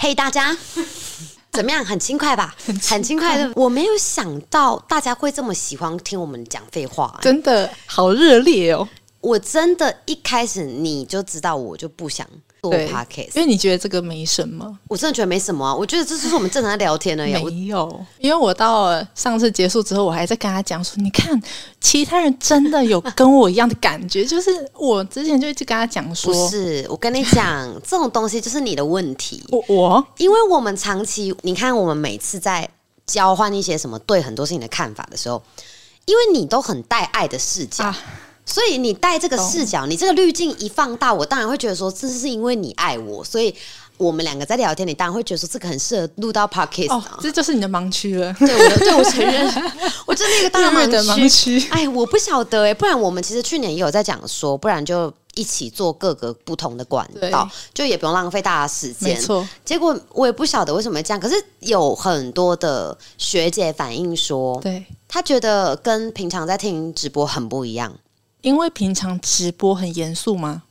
嘿，大家 怎么样？很轻快吧？很轻快的。我没有想到大家会这么喜欢听我们讲废话、真的好热烈哦。我真的一开始你就知道，我就不想做 podcast。因为你觉得这个没什么，我真的觉得没什么啊，我觉得这就是我们正常在聊天而已啊。我 没有。因为我到了上次结束之后，我还在跟他讲说，你看其他人真的有跟我一样的感觉，就是我之前就一直跟他讲说，不是，我跟你讲，这种东西就是你的问题。我我因为我们长期，你看我们每次在交换一些什么对很多事情的看法的时候，因为你都很带爱的视角，啊，所以你带这个视角，你这个滤镜一放大，我当然会觉得说，这是因为你爱我，所以我们两个在聊天，你当然会觉得说，这个很适合录到 podcast 哦啊。，这就是你的盲区了，对，我对我承认，我真的一个大的盲盲区。哎，我不晓得哎，不然我们其实去年也有在讲说，不然就一起做各个不同的管道，就也不用浪费大家时间。没错，结果我也不晓得为什么这样，可是有很多的学姐反映说，对，她觉得跟平常在听直播很不一样，因为平常直播很严肃吗？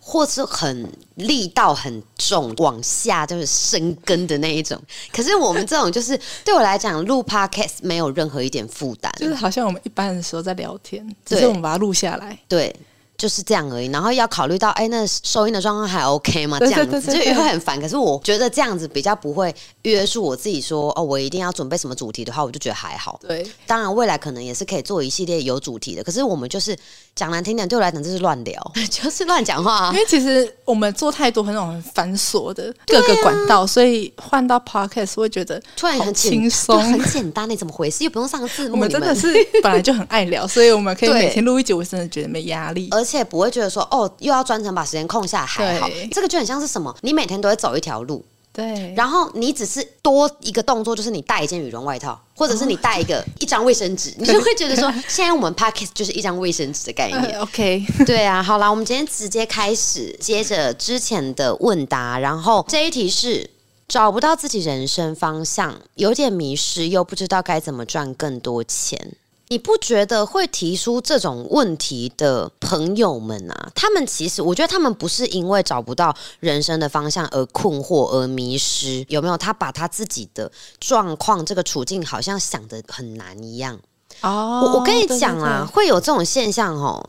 或是很力道很重，往下就是生根的那一种。可是我们这种就是 对我来讲，录 podcast 没有任何一点负担，就是好像我们一般的时候在聊天，只对是我们把它录下来。对。就是这样而已，然后要考虑到，哎，那收音的状况还 OK 吗？这对样子就会很烦。可是我觉得这样子比较不会约束我自己说，哦，我一定要准备什么主题的话，我就觉得还好。对，当然，未来可能也是可以做一系列有主题的。可是我们就是讲难听点，对我来讲就是乱聊，就是乱讲话啊因。为其实我们做太多很那种很繁琐的各个管道，所以换到 podcast 会觉得突然很轻松。很简单，你怎么回事？又不用上字幕，我们真的是本来就很爱聊，所以我们可以每天录一集，我真的觉得没压力。而且不会觉得说，哦，又要专程把时间空下来，还好。这个就很像是什么？你每天都会走一条路，对，然后你只是多一个动作，就是你带一件羽绒外套，或者是你带一个一张卫生纸，你就会觉得说，现在我们 podcast 就是一张卫生纸的概念。呃 OK，对啊，好啦，我们今天直接开始，接着之前的问答，然后这一题是找不到自己人生方向，有点迷失，又不知道该怎么赚更多钱。你不觉得会提出这种问题的朋友们啊，他们其实我觉得他们不是因为找不到人生的方向而困惑而迷失，有没有？他把他自己的状况、这个处境好像想的很难一样。哦我我跟你对讲啊，，会有这种现象哦。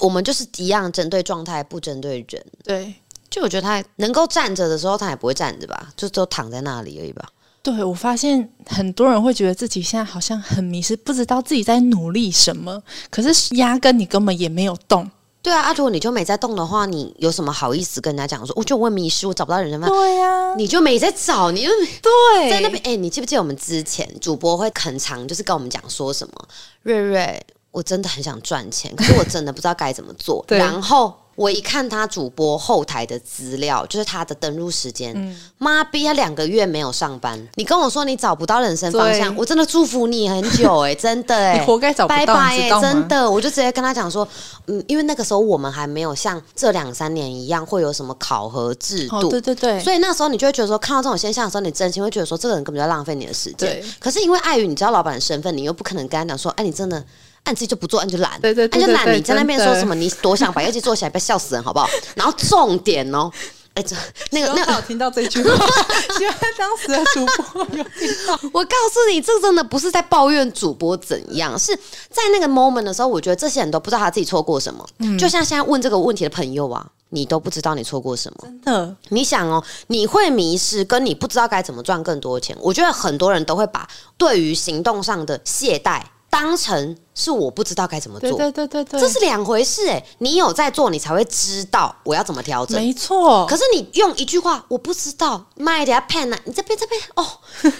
我们就是一样针对状态，不针对人。对对就我觉得他能够站着的时候，他也不会站着吧，就都躺在那里而已吧。对，我发现很多人会觉得自己现在好像很迷失，不知道自己在努力什么，可是压根你根本也没有动。对啊，啊，如果你就没在动的话，你有什么好意思跟人家讲说，我就我迷失，我找不到人生方向？对呀、你就没在找，你就对，在那边。哎、你记不记得我们之前主播会很长就是跟我们讲说什么？瑞瑞，我真的很想赚钱，可是我真的不知道该怎么做。然后我一看他主播后台的资料，就是他的登录时间，嗯妈逼，他两个月没有上班。你跟我说你找不到人生方向，我真的祝福你很久哎、真的哎、你活该找不到，拜拜？真的，我就直接跟他讲说，嗯，因为那个时候我们还没有像这两三年一样会有什么考核制哦，度，对对对，所以那时候你就会觉得说，看到这种现象的时候，你真心会觉得说，这个人根本就在浪费你的时间对。可是因为碍于你知道老板的身份，你又不可能跟他讲说，哎，你真的。按自己就不做，按就懒，对对对按就懒。你在那边说什么？你多想把业绩做起来，不要笑死人好不好？然后重点哦，哎，这那个那个希望他有听到这句话，希望当时的主播有听到。我告诉你，这真的不是在抱怨主播怎样，是在那个 moment 的时候，我觉得这些人都不知道他自己错过什么。嗯就像现在问这个问题的朋友啊，你都不知道你错过什么。真的，你想哦，你会迷失，跟你不知道该怎么赚更多钱，我觉得很多人都会把对于行动上的懈怠当成是我不知道该怎么做。对对对对对，这是两回事哎，你有在做，你才会知道我要怎么调整。没错。可是你用一句话，我不知道，卖点 pen 啊，你这边这边哦，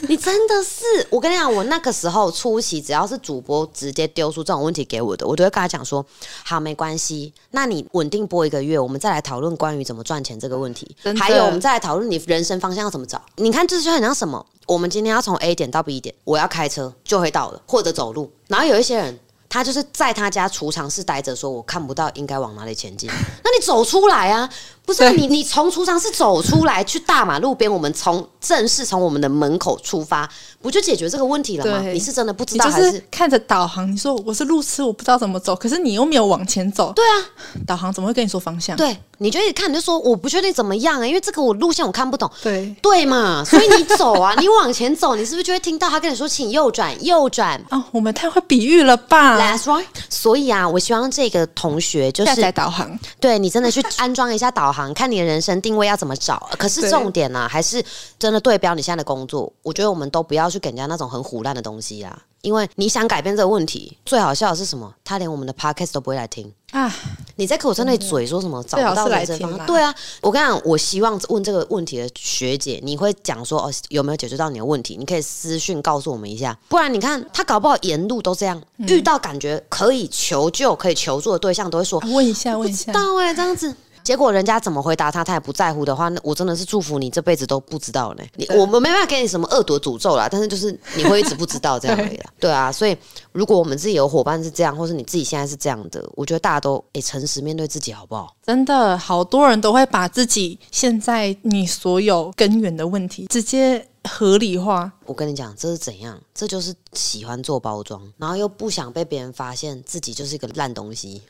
你真的是，我跟你讲，我那个时候出席，只要是主播直接丢出这种问题给我的，我都会跟他讲说，好，没关系，那你稳定播一个月，我们再来讨论关于怎么赚钱这个问题还有我们再来讨论你人生方向要怎么找。你看，这就很像什么？我们今天要从 A 点到 B 点，我要开车就会到了，或者走路。然后有一些人。他就是在他家储藏室待着，说我看不到应该往哪里前进。那你走出来啊！不是你，你从储藏室走出来去大马路边，我们从正式从我们的门口出发，不就解决这个问题了吗？你是真的不知道，还就是看着导航，你说我是路痴，我不知道怎么走，可是你又没有往前走，对啊，导航怎么会跟你说方向？对，你就一直看，你就说我不确定怎么样啊、因为这个我路线我看不懂。对对嘛？所以你走啊，你往前走，你是不是就会听到他跟你说，请右转，右转。啊，我们太会比喻了吧？That's right。所以啊，我希望这个同学就下载导航，对你真的去安装一下导航，看你的人生定位要怎么找。可是重点呢、啊，还是真的对标你现在的工作。我觉得我们都不要去给人家那种很胡乱的东西啊，因为你想改变这个问题，最好笑的是什么？他连我们的 podcast 都不会来听。啊，你在口在那里嘴说什么找不到人生方向？对啊，我跟你讲，我希望问这个问题的学姐，你会讲说哦有没有解决到你的问题？你可以私讯告诉我们一下，不然你看他搞不好沿路都这样，嗯遇到感觉可以求救、可以求助的对象，都会说问一下，问一下，到哎、这样子。结果人家怎么回答他，他也不在乎的话，那我真的是祝福你这辈子都不知道呢。你对我们没办法给你什么恶毒诅咒啦，但是就是你会一直不知道这样而已啦。对啊，所以如果我们自己有伙伴是这样，或是你自己现在是这样的，我觉得大家都诶诚实面对自己好不好？真的好多人都会把自己现在你所有根源的问题直接合理化，我跟你讲，这是怎样？这就是喜欢做包装，然后又不想被别人发现自己就是一个烂东西，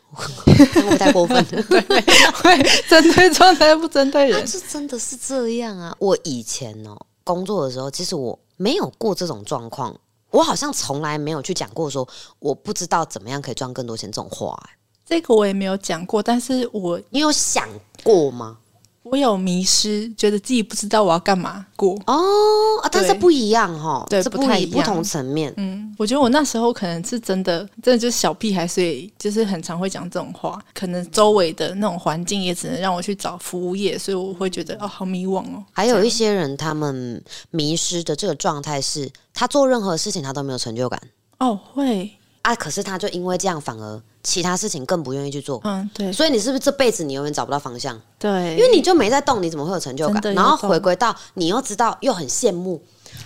太过分了？会针对状态不针对人。这真的是这样啊！我以前哦工作的时候，其实我没有过这种状况，我好像从来没有去讲过说我不知道怎么样可以赚更多钱这种话、欸这个我也没有讲过，但是我你有想过吗？我有迷失，觉得自己不知道我要干嘛过。哦，啊，但是不一样哈，对这不不太一样一不同层面。嗯，我觉得我那时候可能是真的，真的就是小屁孩，所以就是很常会讲这种话。可能周围的那种环境也只能让我去找服务业，所以我会觉得哦，好迷惘哦。还有一些人，他们迷失的这个状态是，他做任何事情他都没有成就感哦，会，啊，可是他就因为这样，反而其他事情更不愿意去做。嗯，对所以你是不是这辈子你永远找不到方向？对，因为你就没在动，你怎么会有成就感然后回归到你又知道又很羡慕。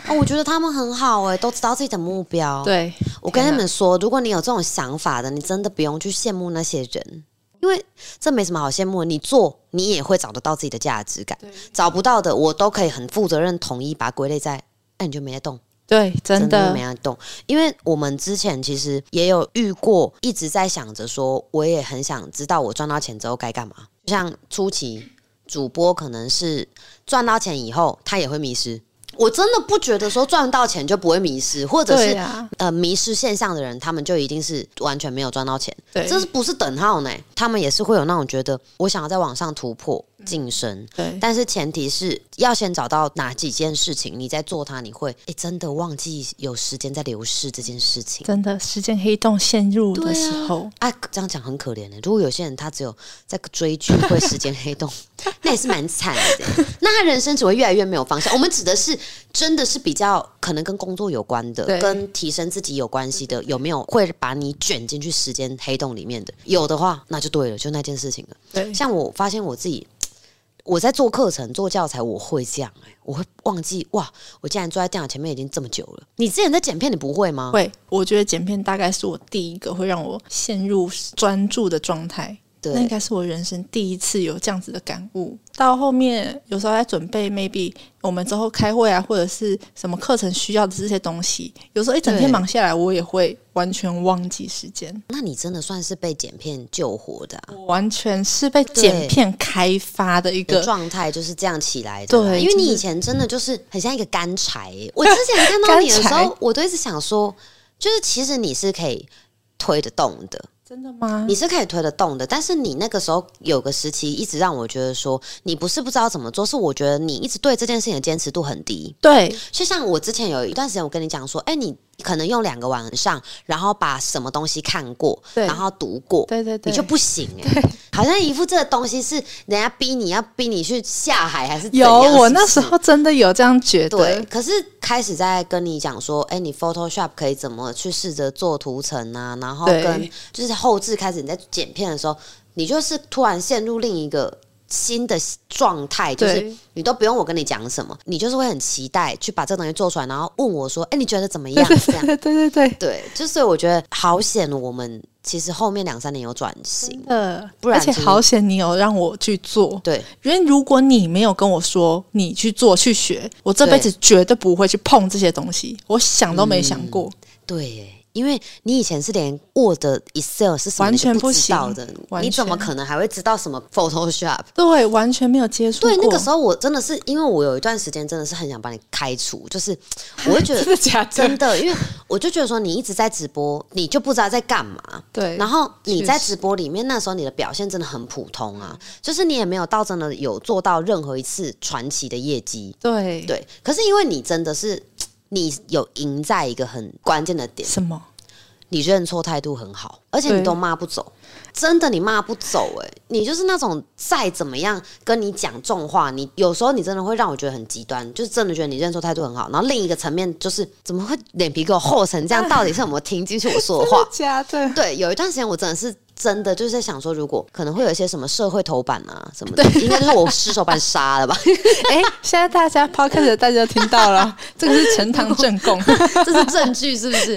哦，我觉得他们很好哎、都知道自己的目标。，对，我跟天哪你们说，如果你有这种想法的，你真的不用去羡慕那些人，因为这没什么好羡慕。你做，你也会找得到自己的价值感。找不到的，我都可以很负责任、统一把它归类在，那你就没在动。对，真的的没在动，因为我们之前其实也有遇过，一直在想着说，我也很想知道我赚到钱之后该干嘛。像初期主播可能是赚到钱以后，他也会迷失。我真的不觉得说赚到钱就不会迷失，或者是、啊，呃迷失现象的人，他们就一定是完全没有赚到钱。对，这是不是等号呢？他们也是会有那种觉得我想要在网上突破晋升，对，但是前提是要先找到哪几件事情，你在做它，你会诶真的忘记有时间在流逝这件事情。真的时间黑洞陷入的时候，啊，这样讲很可怜的。如果有些人他只有在追剧会时间黑洞，那也是蛮惨的。那他人生只会越来越没有方向。我们指的是真的是比较可能跟工作有关的，跟提升自己有关系的，有没有会把你卷进去时间黑洞里面的？有的话，那就对了，就那件事情了。对，像我发现我自己，我在做课程、做教材，我会这样、欸，我会忘记哇，我竟然坐在电脑前面已经这么久了。你之前在剪片，你不会吗？会，我觉得剪片大概是我第一个会让我陷入专注的状态。对那应该是我人生第一次有这样子的感悟。到后面有时候在准备，maybe 我们之后开会啊，或者是什么课程需要的这些东西，有时候一整天忙下来，我也会完全忘记时间。那你真的算是被剪片救活的、啊。我完全是被剪片开发的一个，的状态就是这样起来的啦，对因为你以前真的就是很像一个干柴耶。我之前看到 你的时候，我都一直想说，就是其实你是可以推得动的，真的吗？你是可以推得动的，但是你那个时候有个时期一直让我觉得说，你不是不知道怎么做，是我觉得你一直对这件事情的坚持度很低。对就像我之前有一段时间，我跟你讲说，哎、你可能用两个晚上，然后把什么东西看过，然后读过，对对对，你就不行哎、好像一副这个东西是人家逼你要逼你去下海，还是怎有我那时候真的有这样觉得。对，可是开始在跟你讲说，哎、你 Photoshop 可以怎么去试着做图层啊，然后跟就是后置开始你在剪片的时候，你就是突然陷入另一个新的状态，就是你都不用我跟你讲什么，你就是会很期待去把这个东西做出来，然后问我说：“哎、你觉得怎么样？”这样对对对对，就是我觉得好险，我们其实后面两三年有转型。呃，不然而且好险你有让我去做，对，因为如果你没有跟我说你去做去学，我这辈子绝对不会去碰这些东西，我想都没想过。对耶，因为你以前是连 Word、Excel 是什么完全不知道的，你怎么可能还会知道什么 Photoshop？对，完全没有接触过。对，那个时候我真的是，因为我有一段时间真的是很想把你开除，就是 我会觉得？真的，因为我就觉得说你一直在直播，你就不知道在干嘛。对，然后你在直播里面，那时候你的表现真的很普通啊，就是你也没有到真的有做到任何一次传奇的业绩。对对，可是因为你真的是你有赢在一个很关键的点，什么？你认错态度很好，而且你都骂不走。真的，你骂不走哎、你就是那种再怎么样跟你讲重话，你有时候你真的会让我觉得很极端，就是真的觉得你认错态度很好。然后另一个层面就是怎么会脸皮给我厚成这样？到底是有没有听进去我说的话？假的？对，有一段时间我真的是真的就是在想说，如果可能会有一些什么社会头版啊什么的，应该就是我失手把你杀了吧？哎，现在大家 podcast 大家都听到了，这个是呈堂证供。这是证据是不是？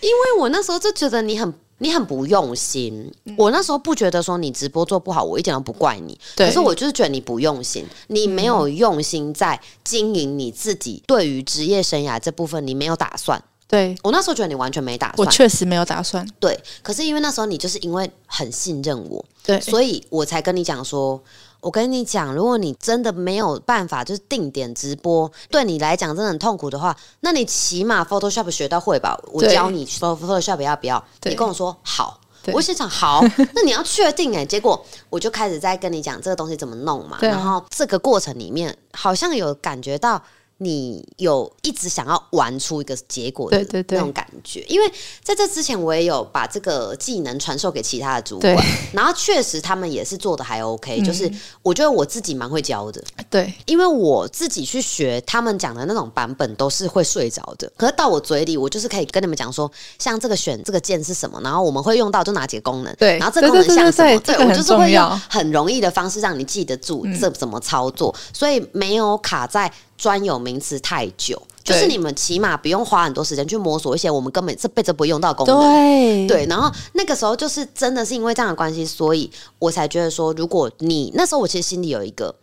因为我那时候就觉得你很。你很不用心，我那时候不觉得说你直播做不好，我一点都不怪你。可是我就是觉得你不用心，你没有用心在经营你自己对于职业生涯这部分，你没有打算。对我那时候觉得你完全没打算我算，确实没有打算。对。可是因为那时候你就是因为很信任我，对，所以我才跟你讲说，我跟你讲，如果你真的没有办法就是定点直播，对你来讲真的很痛苦的话，那你起码 Photoshop 学到会吧？我教你 Photoshop 要不要？你跟我说好。我心想好，那你要确定哎、结果我就开始在跟你讲这个东西怎么弄嘛，然后这个过程里面好像有感觉到你有一直想要玩出一个结果的那种感觉，因为在这之前我也有把这个技能传授给其他的主管，然后确实他们也是做的还 OK，、就是嗯我觉得我自己蛮会教的，对。因为我自己去学他们讲的那种版本都是会睡着的，可是到我嘴里，我就是可以跟你们讲说，像这个选这个键是什么，然后我们会用到就哪几个功能，对。然后这个功能像什么，对我就是会用很容易的方式让你记得住这怎么操作，所以没有卡在专有名词太久，就是你们起码不用花很多时间去摸索一些我们根本这辈子不会用到的功能。对对，然后那个时候就是真的是因为这样的关系，所以我才觉得说，如果你那时候我其实心里有一个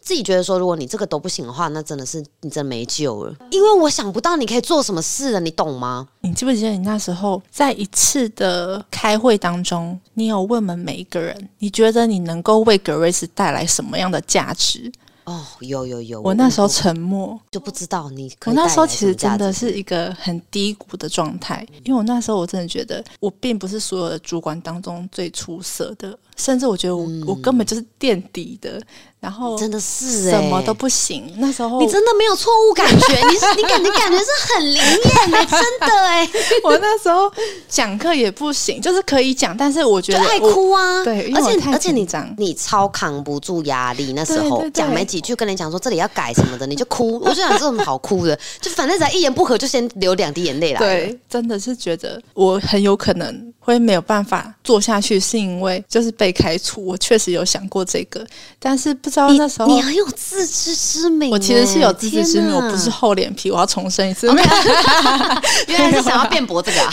自己觉得说，如果你这个都不行的话，那真的是你真的没救了，因为我想不到你可以做什么事了，你懂吗？你记不记得你那时候在一次的开会当中，你有问我们每一个人，你觉得你能够为格瑞斯带来什么样的价值？哦，有有有，我那时候沉默，就不知道你可我。那时候其实真的是一个很低谷的状态，因为我那时候我真的觉得我并不是所有的主管当中最出色的，甚至我觉得我、我根本就是垫底的，然后真的是、欸、什么都不行。那时候你真的没有错误感觉，你是你感觉感觉是很灵验的、真的哎、我那时候讲课也不行，就是可以讲，但是我觉得爱哭啊，对而且而且你讲你超扛不住压力，那时候讲没几句跟你讲说这里要改什么的，你就哭，我就想这有什么好哭的，就反正只要一言不合就先流两滴眼泪来。对，真的是觉得我很有可能会没有办法做下去，是因为就是被开除。我确实有想过这个，但是不知道那时候你很有自知之明欸，我其实是有自知之明，我不是厚脸皮。我要重申一次，原来是想要辩驳这个啊。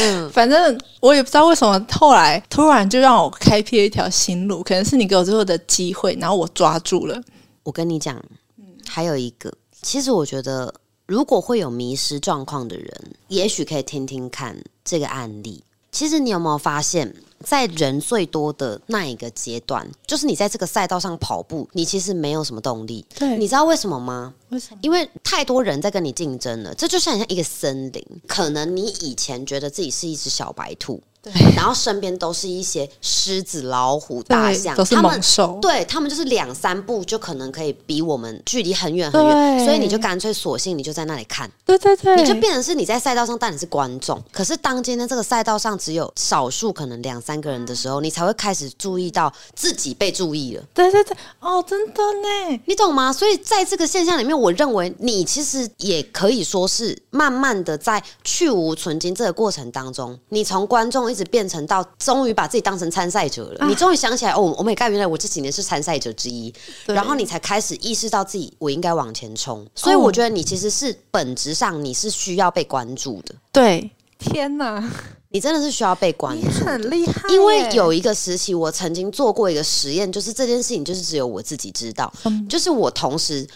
嗯，反正我也不知道为什么后来突然就让我开辟了一条新路，可能是你给我最后的机会，然后我抓住了。我跟你讲，还有一个，其实我觉得，如果会有迷失状况的人，也许可以听听看这个案例。其实你有没有发现，在人最多的那一个阶段，就是你在这个赛道上跑步，你其实没有什么动力。对你知道为什么吗？为什么？因为太多人在跟你竞争了，这就像像一个森林。可能你以前觉得自己是一只小白兔，对然后身边都是一些狮子、老虎、大象，都是他们猛兽。对他们就是两三步就可能可以比我们距离很远很远，所以你就干脆索性你就在那里看，对对对，你就变成是你在赛道上，但你是观众。可是当今天这个赛道上只有少数可能两三个人的时候，你才会开始注意到自己被注意了。对对对，哦，真的呢，你懂吗？所以在这个现象里面，我认为你其实也可以说是慢慢的在去无存精这个过程当中，你从观众一直变成到终于把自己当成参赛者了。你终于想起来，哦，我美盖原来我这几年是参赛者之一，然后你才开始意识到自己我应该往前冲。所以我觉得你其实是本质上你是需要被关注的，对，天哪，你真的是需要被关你注。很厉害，因为有一个时期，我曾经做过一个实验，就是这件事情就是只有我自己知道，嗯。就是我同时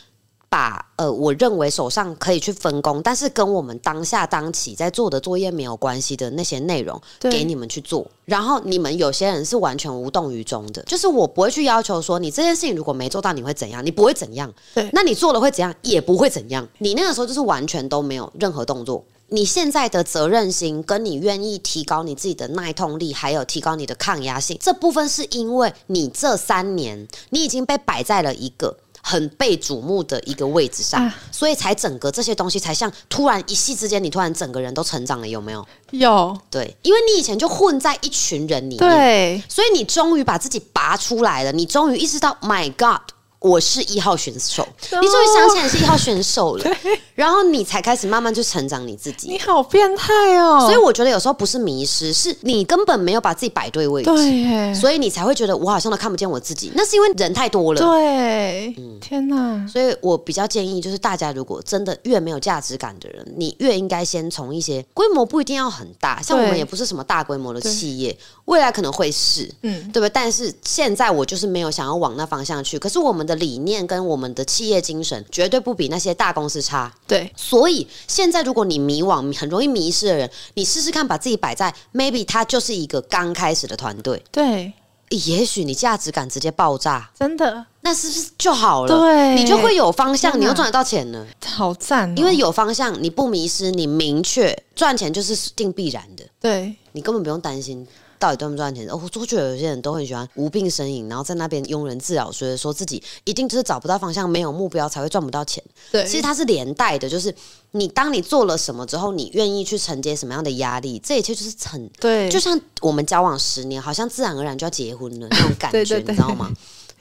把呃我认为手上可以去分工，但是跟我们当下当期在做的作业没有关系的那些内容给你们去做，然后你们有些人是完全无动于衷的，就是我不会去要求说你这件事情如果没做到你会怎样，你不会怎样，对。那你做了会怎样，也不会怎样，你那个时候就是完全都没有任何动作。你现在的责任心，跟你愿意提高你自己的耐痛力，还有提高你的抗压性，这部分是因为你这三年你已经被摆在了一个很被瞩目的一个位置上，啊。所以才整个这些东西才像突然一夕之间，你突然整个人都成长了，有没有？有。对，因为你以前就混在一群人里面，对。所以你终于把自己拔出来了，你终于意识到，My God，我是一号选手，你终于想起来你是一号选手了，然后你才开始慢慢去成长你自己你。好变态哦，所以我觉得有时候不是迷失，是你根本没有把自己摆对位置，对，所以你才会觉得我好像都看不见我自己。那是因为人太多了。对，嗯天哪，所以我比较建议，就是大家如果真的越没有价值感的人，你越应该先从一些规模不一定要很大，像我们也不是什么大规模的企业，未来可能会是，嗯，对不对？但是现在我就是没有想要往那方向去。可是我们的理念跟我们的企业精神绝对不比那些大公司差。对，所以现在如果你迷惘、很容易迷失的人，你试试看把自己摆在 maybe 他就是一个刚开始的团队，对，也许你价值感直接爆炸，真的。那是不是就好了？对。你就会有方向，你又赚得到钱了。好赞哦，因为有方向，你不迷失，你明确赚钱就是定必然的，对。你根本不用担心。到底赚不赚钱？哦，我就觉得有些人都很喜欢无病呻吟，然后在那边庸人自扰，所以说自己一定就是找不到方向，没有目标才会赚不到钱。对，其实它是连带的，就是你当你做了什么之后，你愿意去承接什么样的压力，这一切就是成对，就像我们交往十年，好像自然而然就要结婚了那种感觉，对对对你知道吗？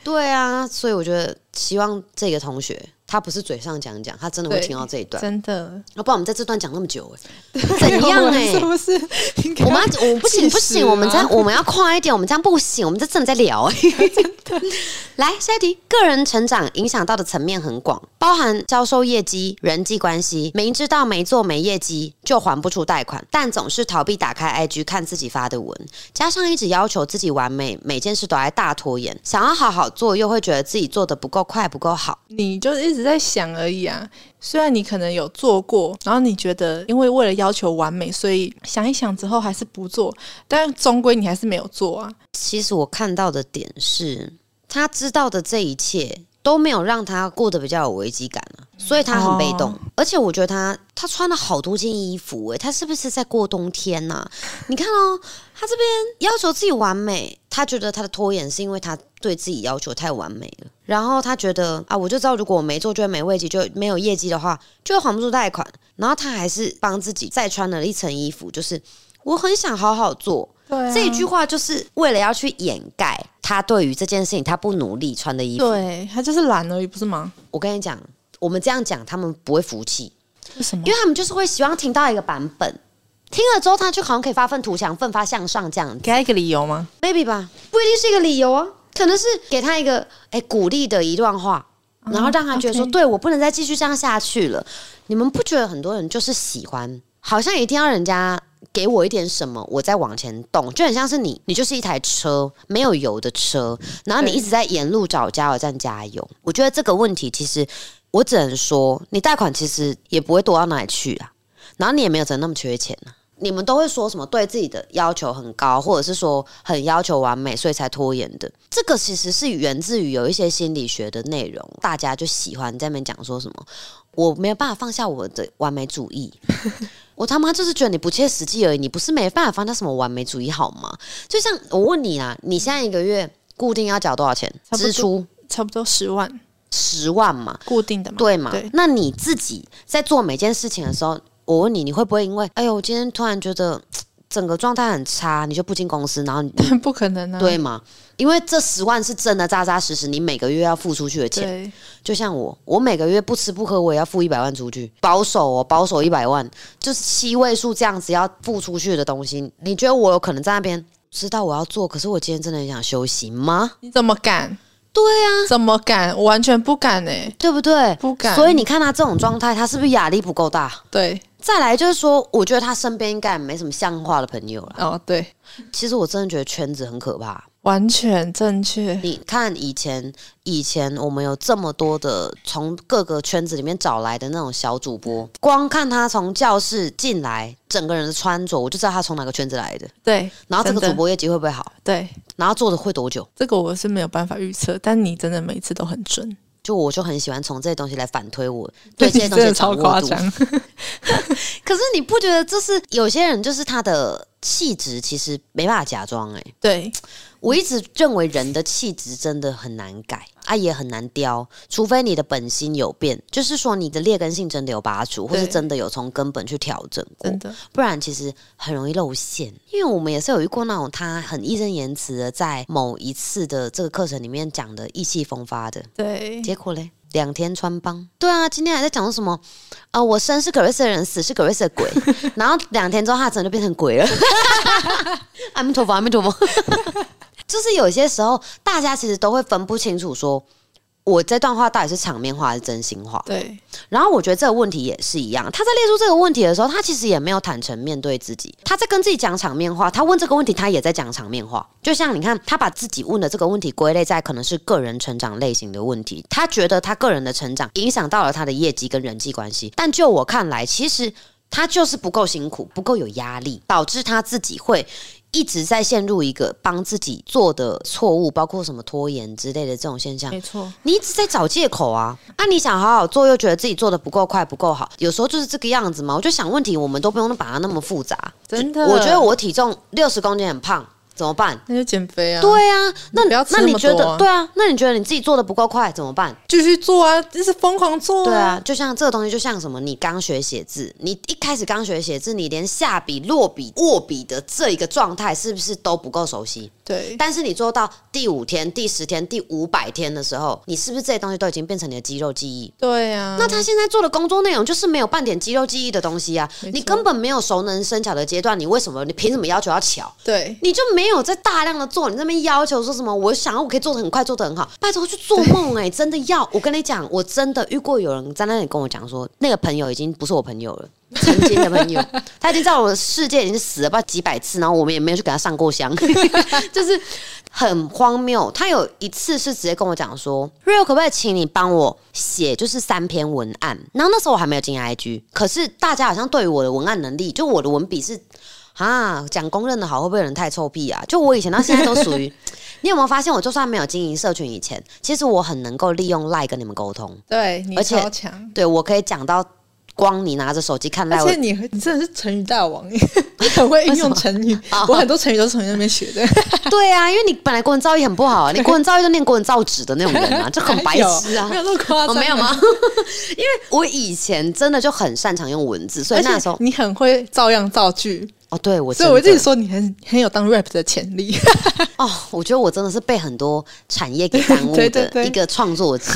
对啊，所以我觉得希望这个同学他不是嘴上讲讲，他真的会对听到这一段，真的要不然我们在这段讲那么久、欸，怎样哎、是不是？我们要我们不行不行，我们这样我们要快一点，我们这样不行，我们这真的在聊哎、来下一题，个人成长影响到的层面很广，包含销售业绩、人际关系。明知道没做没业绩就还不出贷款，但总是逃避打开 IG 看自己发的文，加上一直要求自己完美，每件事都在大拖延，想要好好做又会觉得自己做的不够快不够好。你就一直在想而已啊。虽然你可能有做过，然后你觉得因为为了要求完美，所以想一想之后还是不做，但终归你还是没有做啊。其实我看到的点是，他知道的这一切都没有让他过得比较有危机感啊，所以他很被动。哦而且我觉得他他穿了好多件衣服、欸，他是不是在过冬天呐、你看哦，他这边要求自己完美，他觉得他的拖延是因为他对自己要求太完美了。然后他觉得啊，我就知道如果我没做就会没业绩，就没有业绩的话，就会还不出贷款。然后他还是帮自己再穿了一层衣服，就是我很想好好做，对、啊，这一句话就是为了要去掩盖他对于这件事情他不努力穿的衣服。对他就是懒而已，不是吗？我跟你讲，我们这样讲他们不会服气，为什么因？为他们就是会希望听到一个版本，听了之后他就好像可以发愤图强、奋发向上这样子给他一个理由吗？，maybe 吧，不一定是一个理由啊，可能是给他一个哎鼓励的一段话。然后让他觉得说，对我不能再继续这样下去了。你们不觉得很多人就是喜欢，好像一定要人家给我一点什么，我再往前动，就很像是你，你就是一台车，没有油的车，然后你一直在沿路找加油站加油。我觉得这个问题其实我只能说，你贷款其实也不会多到哪里去啊，然后你也没有真的那么缺钱啊。你们都会说什么对自己的要求很高，或者是说很要求完美，所以才拖延的。这个其实是源自于有一些心理学的内容，大家就喜欢在那边讲说什么我没有办法放下我的完美主义。我他妈就是觉得你不切实际而已，你不是没办法放下什么完美主义好吗？就像我问你啊，你现在一个月固定要缴多少钱？支出差不多十万十万嘛，固定的嘛？对嘛？对那你自己在做每件事情的时候，我问你，你会不会因为哎呦，我今天突然觉得整个状态很差，你就不进公司，然后你 不可能啊。对吗？因为这十万是真的扎扎实实，你每个月要付出去的钱。对，就像我，我每个月不吃不喝，我也要付一百万出去，保守哦，保守一百万，就是七位数这样子要付出去的东西。你觉得我有可能在那边知道我要做，可是我今天真的很想休息吗？你怎么敢？对啊，怎么敢？我完全不敢呢、对不对？不敢。所以你看他这种状态，他是不是压力不够大？对，再来就是说，我觉得他身边应该也没什么像话的朋友了。哦，对，其实我真的觉得圈子很可怕。完全正确。你看以前，以前我们有这么多的从各个圈子里面找来的那种小主播，光看他从教室进来，整个人的穿着，我就知道他从哪个圈子来的。对然后这个主播业绩会不会好？对，然后做的会多久？这个我是没有办法预测，但你真的每次都很准，就我就很喜欢从这些东西来反推我 对这些东西的掌握度。夸张。可是你不觉得这是有些人就是他的气质其实没办法假装哎、对，我一直认为人的气质真的很难改啊，也很难雕，除非你的本心有变，就是说你的劣根性真的有拔除，或是真的有从根本去调整过不然其实很容易露馅。因为我们也是有遇过那种他很义正言辞的在某一次的这个课程里面讲的意气风发的，对，结果嘞。两天穿帮，对啊，今天还在讲什么？呃，我生是格瑞斯的人，死是格瑞斯的鬼，然后两天之后他真的变成鬼了。阿弥陀佛，阿弥陀佛。就是有些时候，大家其实都会分不清楚，说我这段话到底是场面话还是真心话。对，然后我觉得这个问题也是一样，他在列出这个问题的时候，他其实也没有坦诚面对自己，他在跟自己讲场面话。他问这个问题，他也在讲场面话。就像你看，他把自己问的这个问题归类在可能是个人成长类型的问题，他觉得他个人的成长影响到了他的业绩跟人际关系。但就我看来，其实他就是不够辛苦，不够有压力，导致他自己会。一直在陷入一个帮自己做的错误，包括什么拖延之类的这种现象，没错，你一直在找借口啊！啊，你想好好做，又觉得自己做的不够快、不够好，有时候就是这个样子嘛。我就想问题，我们都不用把它那么复杂。真的。我觉得我体重六十公斤很胖，怎么办？那就减肥啊，，对啊，那你不要吃那你觉得对啊？那你觉得你自己做的不够快怎么办？继续做啊，就是疯狂做对啊，就像这个东西，就像什么，你刚学写字，你一开始刚学写字，你连下笔、落笔、握笔的这一个状态，是不是都不够熟悉？对但是你做到第五天、第十天、第五百天的时候，你是不是这些东西都已经变成你的肌肉记忆？对啊，那他现在做的工作内容就是没有半点肌肉记忆的东西啊！你根本没有熟能生巧的阶段，你为什么？你凭什么要求要巧？对你就没有在大量的做，你那边要求说什么？我想要我可以做的很快，做的很好，拜托去做梦哎、真的要！我跟你讲，我真的遇过有人在那里跟我讲说，那个朋友已经不是我朋友了。曾经的朋友，他已经在我的世界已经死了不知道几百次，然后我们也没有去给他上过香，就是很荒谬。他有一次是直接跟我讲说：“Rio 可不可以请你帮我写就是三篇文案？”然后那时候我还没有进 IG，可是大家好像对于我的文案能力，就我的文笔是啊，讲公认的好，会不会有人太臭屁啊？就我以前到现在都属于。你有没有发现，我就算没有经营社群以前，其实我很能够利用赖跟你们沟通。对，你而且超强。对我可以讲到，光你拿着手机看而且你你真的是成语大王，你很会运用成语。我很多成语都是从你那边学的。对啊，因为你本来国文造诣很不好、啊，你国文造诣都念国文造纸的那种人啊，就很白痴啊没。有那么夸哦，张，没有吗？？因为我以前真的就很擅长用文字，所以那时候你很会照样造句，哦，对我所以我真的自己说你很很有当 rap 的潜力。哦，我觉得我真的是被很多产业给耽误 的一个创作者，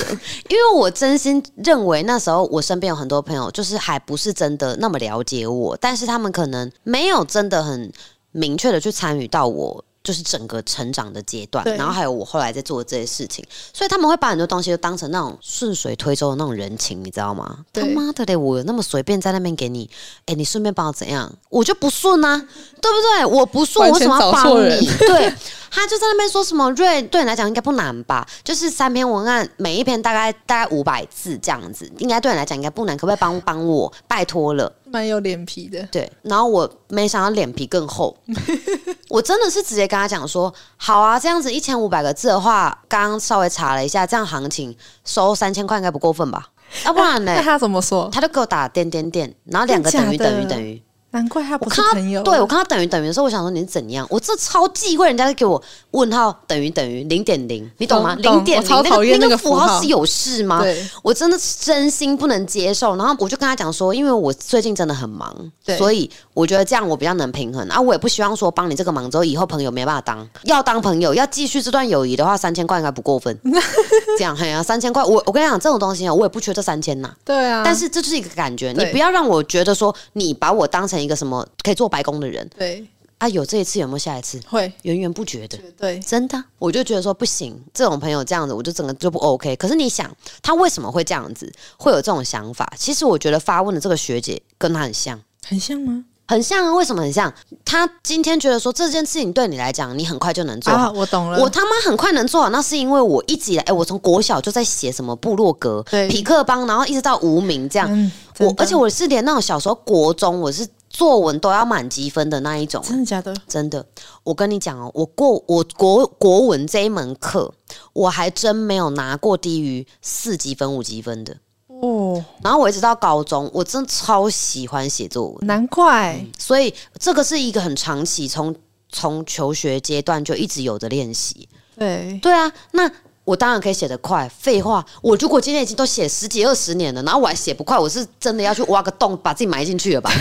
因为我真心认为那时候我身边有很多朋友，就是还不是真的那么了解我，但是他们可能没有真的很明确的去参与到我。就是整个成长的阶段，然后还有我后来在做的这些事情，所以他们会把很多东西都当成那种顺水推舟的那种人情，你知道吗？他对妈的嘞，我有那么随便在那边给你，哎，你顺便帮我怎样，我就不顺啊，对不对？我不顺，我为什么帮你？对，他就在那边说什么瑞对你来讲应该不难吧？就是三篇文案，每一篇大概大概五百字这样子，应该对你来讲应该不难，可不可以帮帮我？拜托了。蛮有脸皮的。对，然后我没想到脸皮更厚，我真的是直接跟他讲说，好啊，这样子一千五百个字的话，刚刚稍微查了一下，这样行情收三千块应该不过分吧？要不然呢 那？他怎么说？他就给我打点点点，然后两个等于等于等于，难怪他不是看朋友。他，对我看他等于等于的时候，我想说你是怎样？我这超忌讳人家给我问号等于等于零点零，你懂吗？零点超讨厌那那个符号是有事吗？对我真的是真心不能接受。然后我就跟他讲说，因为我最近真的很忙，对所以我觉得这样我比较能平衡啊。我也不希望说帮你这个忙之后，以后朋友没办法当，要当朋友，要继续这段友谊的话，三千块应该不过分。这样，嘿呀、啊，三千块，我我跟你讲，这种东西啊，我也不缺这三千呐。对啊，但是这就是一个感觉，你不要让我觉得说你把我当成一个什么可以做白工的人对啊。有这一次有没有下一次？会源源不绝的。对真的，我就觉得说不行，这种朋友这样子，我就整个就不 OK。可是你想，他为什么会这样子，会有这种想法？其实我觉得发问的这个学姐跟他很像，很像吗？很像啊。为什么很像？他今天觉得说这件事情对你来讲，你很快就能做好。啊，我懂了。我他妈很快能做好，那是因为我一直以来，哎、我从国小就在写什么部落格、对匹克邦，然后一直到无名这样。嗯，我而且我是连那种小时候国中，我是作文都要满积分的那一种。真的假的？真的，我跟你讲哦，我过我国国文这一门课，我还真没有拿过低于四积分、五积分的。哦，然后我一直到高中，我真的超喜欢写作文，难怪。所以这个是一个很长期从从求学阶段就一直有的练习。对，对啊，那我当然可以写得快。废话，我如果今天已经都写十几二十年了，然后我还写不快，我是真的要去挖个洞把自己埋进去了吧？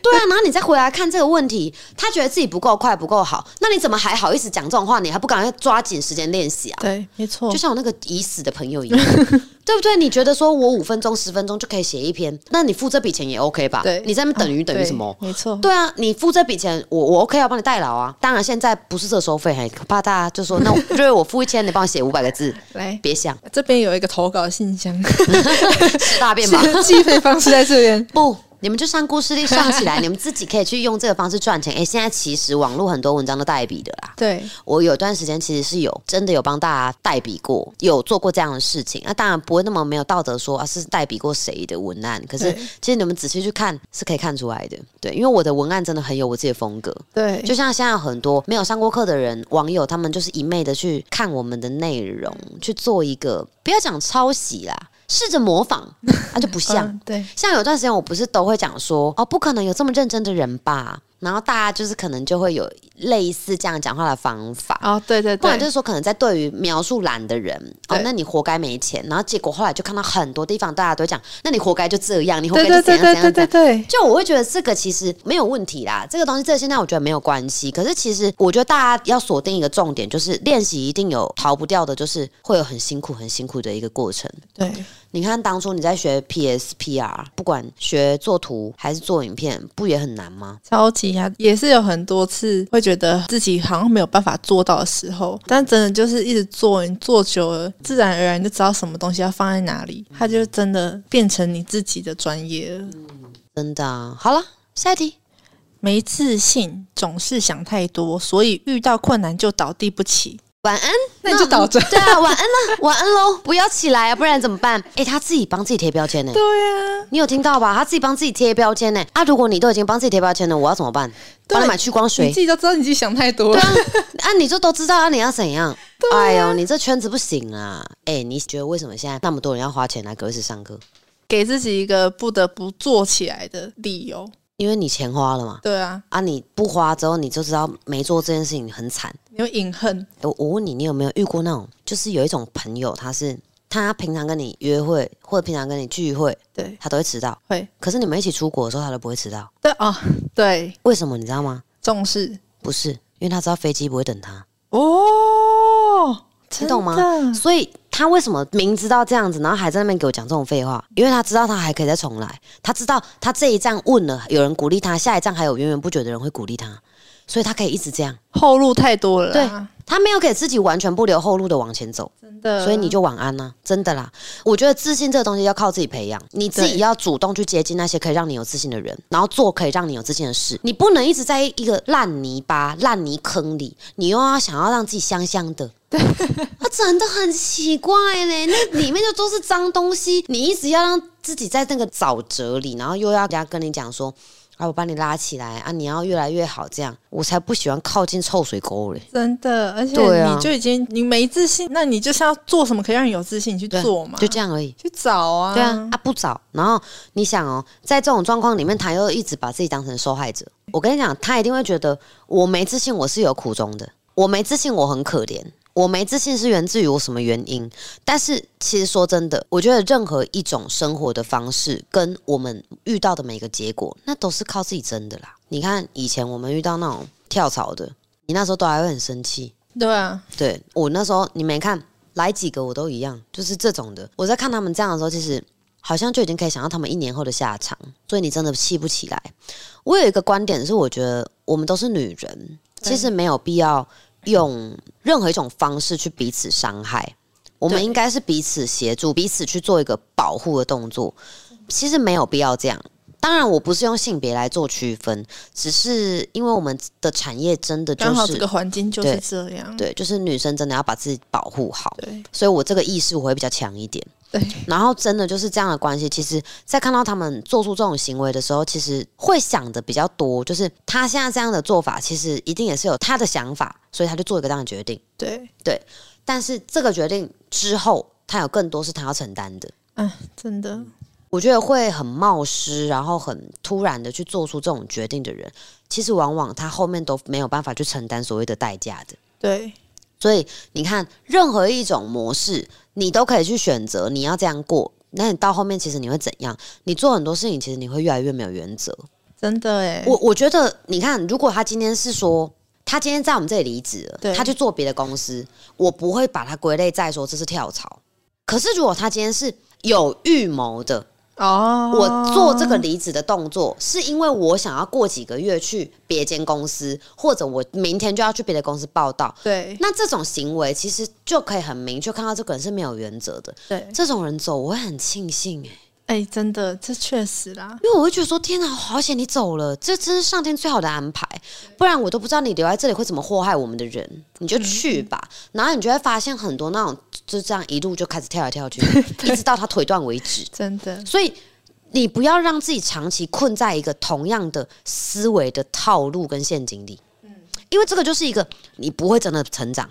对啊，然后你再回来看这个问题，他觉得自己不够快不够好，那你怎么还好意思讲这种话？你还不赶快抓紧时间练习啊？对，没错就。像我那个已死的朋友一样，对不对？你觉得说我五分钟、十分钟就可以写一篇，那你付这笔钱也 OK 吧？对，你在那等于等于什么？没错。对啊，你付这笔钱，我我 OK 要帮你代劳啊。当然现在不是这收费，还怕大家就说那我 就是我付一千，你帮我写五百个字，来，别想这边有一个投稿信箱，吃 大便吧。计费方式在这边。不，你们就上故事力上起来，你们自己可以去用这个方式赚钱。哎，现在其实网络很多文章都代笔的啦。对，我有段时间其实是有真的有帮大家代笔过，有做过这样的事情。那、当然不会那么没有道德说啊是代笔过谁的文案，可是其实你们仔细去看是可以看出来的。对，因为我的文案真的很有我自己的风格。对，就像现在很多没有上过课的人，网友他们就是一昧的去看我们的内容，去做一个不要讲抄袭啦，试着模仿，那就不像。嗯对，像有段时间我不是都会讲说，哦，不可能有这么认真的人吧？然后大家就是可能就会有类似这样讲话的方法。哦，对对对不然就是说，可能在对于描述懒的人，哦，那你活该没钱。然后结果后来就看到很多地方大家都讲，那你活该就这样，你活该对就怎样怎样怎样。对对对，就我会觉得这个其实没有问题啦，这个东西这个现在我觉得没有关系。可是其实我觉得大家要锁定一个重点，就是练习一定有逃不掉的，就是会有很辛苦、很辛苦的一个过程。对你看当初你在学 PS、PR，不管学做图还是做影片，不也很难吗？超级啊，也是有很多次会觉得自己好像没有办法做到的时候，但真的就是一直做，你做久了，自然而然就知道什么东西要放在哪里，它就真的变成你自己的专业了。真的、啊。好了，下一题。没自信，总是想太多，所以遇到困难就倒地不起。晚安，那你就倒着。对啊，晚安了，晚安喽，不要起来啊，不然怎么办？哎、他自己帮自己贴标签呢、对啊，你有听到吧？他自己帮自己贴标签呢、啊，如果你都已经帮自己贴标签了，我要怎么办？对帮你买去光水你自？己都知道你自己想太多了。啊，你就都知道啊，你要怎样？哎呦，你这圈子不行啊！哎、你觉得为什么现在那么多人要花钱来格式上课？给自己一个不得不做起来的理由。因为你钱花了嘛。对啊，啊，你不花之后，你就知道没做这件事情很惨。你有隐恨。我我问你，你有没有遇过那种，就是有一种朋友，他是他平常跟你约会或者平常跟你聚会，对，他都会迟到，会可是你们一起出国的时候，他都不会迟到，对哦，对，为什么？你知道吗？重视不是，因为他知道飞机不会等他，哦，你懂吗所以他为什么明知道这样子，然后还在那边给我讲这种废话？因为他知道他还可以再重来，他知道他这一站问了，有人鼓励他，下一站还有源源不绝的人会鼓励他，所以他可以一直这样，后路太多了对，他没有给自己完全不留后路的往前走。真的。所以你就晚安呐、真的啦。我觉得自信这个东西要靠自己培养，你自己要主动去接近那些可以让你有自信的人，然后做可以让你有自信的事。你不能一直在一个烂泥巴、烂泥坑里，你又要想要让自己香香的。对，啊，真的很奇怪嘞，那里面就都是脏东西，你一直要让自己在那个沼泽里，然后又要人家跟你讲说。啊，我把你拉起来啊，你要越来越好，这样我才不喜欢靠近臭水沟嘞。真的，而且你就已经你没自信，那你就是要做什么可以让你有自信，你去做嘛，就这样而已。去找啊。对啊，啊不找，然后你想哦，在这种状况里面，他又一直把自己当成受害者。我跟你讲，他一定会觉得我没自信，我是有苦衷的，我没自信，我很可怜，我没自信是源自于我什么原因？但是其实说真的，我觉得任何一种生活的方式，跟我们遇到的每个结果，那都是靠自己争的啦。你看以前我们遇到那种跳槽的，你那时候都还会很生气，对啊，对我那时候你没看来几个我都一样，就是这种的。我在看他们这样的时候，其实好像就已经可以想到他们一年后的下场，所以你真的气不起来。我有一个观点是，我觉得我们都是女人，其实没有必要用任何一种方式去彼此伤害。我们应该是彼此协助，彼此去做一个保护的动作。其实没有必要这样。当然，我不是用性别来做区分，只是因为我们的产业真的就是刚好这个环境就是对这样。对，就是女生真的要把自己保护好。对所以我这个意识我会比较强一点。对然后真的就是这样的关系，其实，在看到他们做出这种行为的时候，其实会想的比较多，就是他现在这样的做法，其实一定也是有他的想法，所以他就做一个这样的决定。对，但是这个决定之后，他有更多是他要承担的。嗯，真的，我觉得会很冒失，然后很突然的去做出这种决定的人，其实往往他后面都没有办法去承担所谓的代价的。对所以你看，任何一种模式，你都可以去选择你要这样过。那你到后面，其实你会怎样？你做很多事情，其实你会越来越没有原则。真的哎，我我觉得，你看，如果他今天是说，他今天在我们这里离职了，他去做别的公司，我不会把他归类在说这是跳槽。可是如果他今天是有预谋的，哦，我做这个离职的动作，是因为我想要过几个月去别间公司，或者我明天就要去别的公司报道。对。那这种行为其实就可以很明确看到这个人是没有原则的。对，这种人走，我会很庆幸哎、哎，真的，这确实啦，因为我会觉得说，天哪，好险你走了，这真是上天最好的安排，不然我都不知道你留在这里会怎么祸害我们的人。你就去吧，然后你就会发现很多那种就这样一路就开始跳来跳去，一直到他腿断为止。真的，所以你不要让自己长期困在一个同样的思维的套路跟陷阱里，因为这个就是一个你不会真的成长。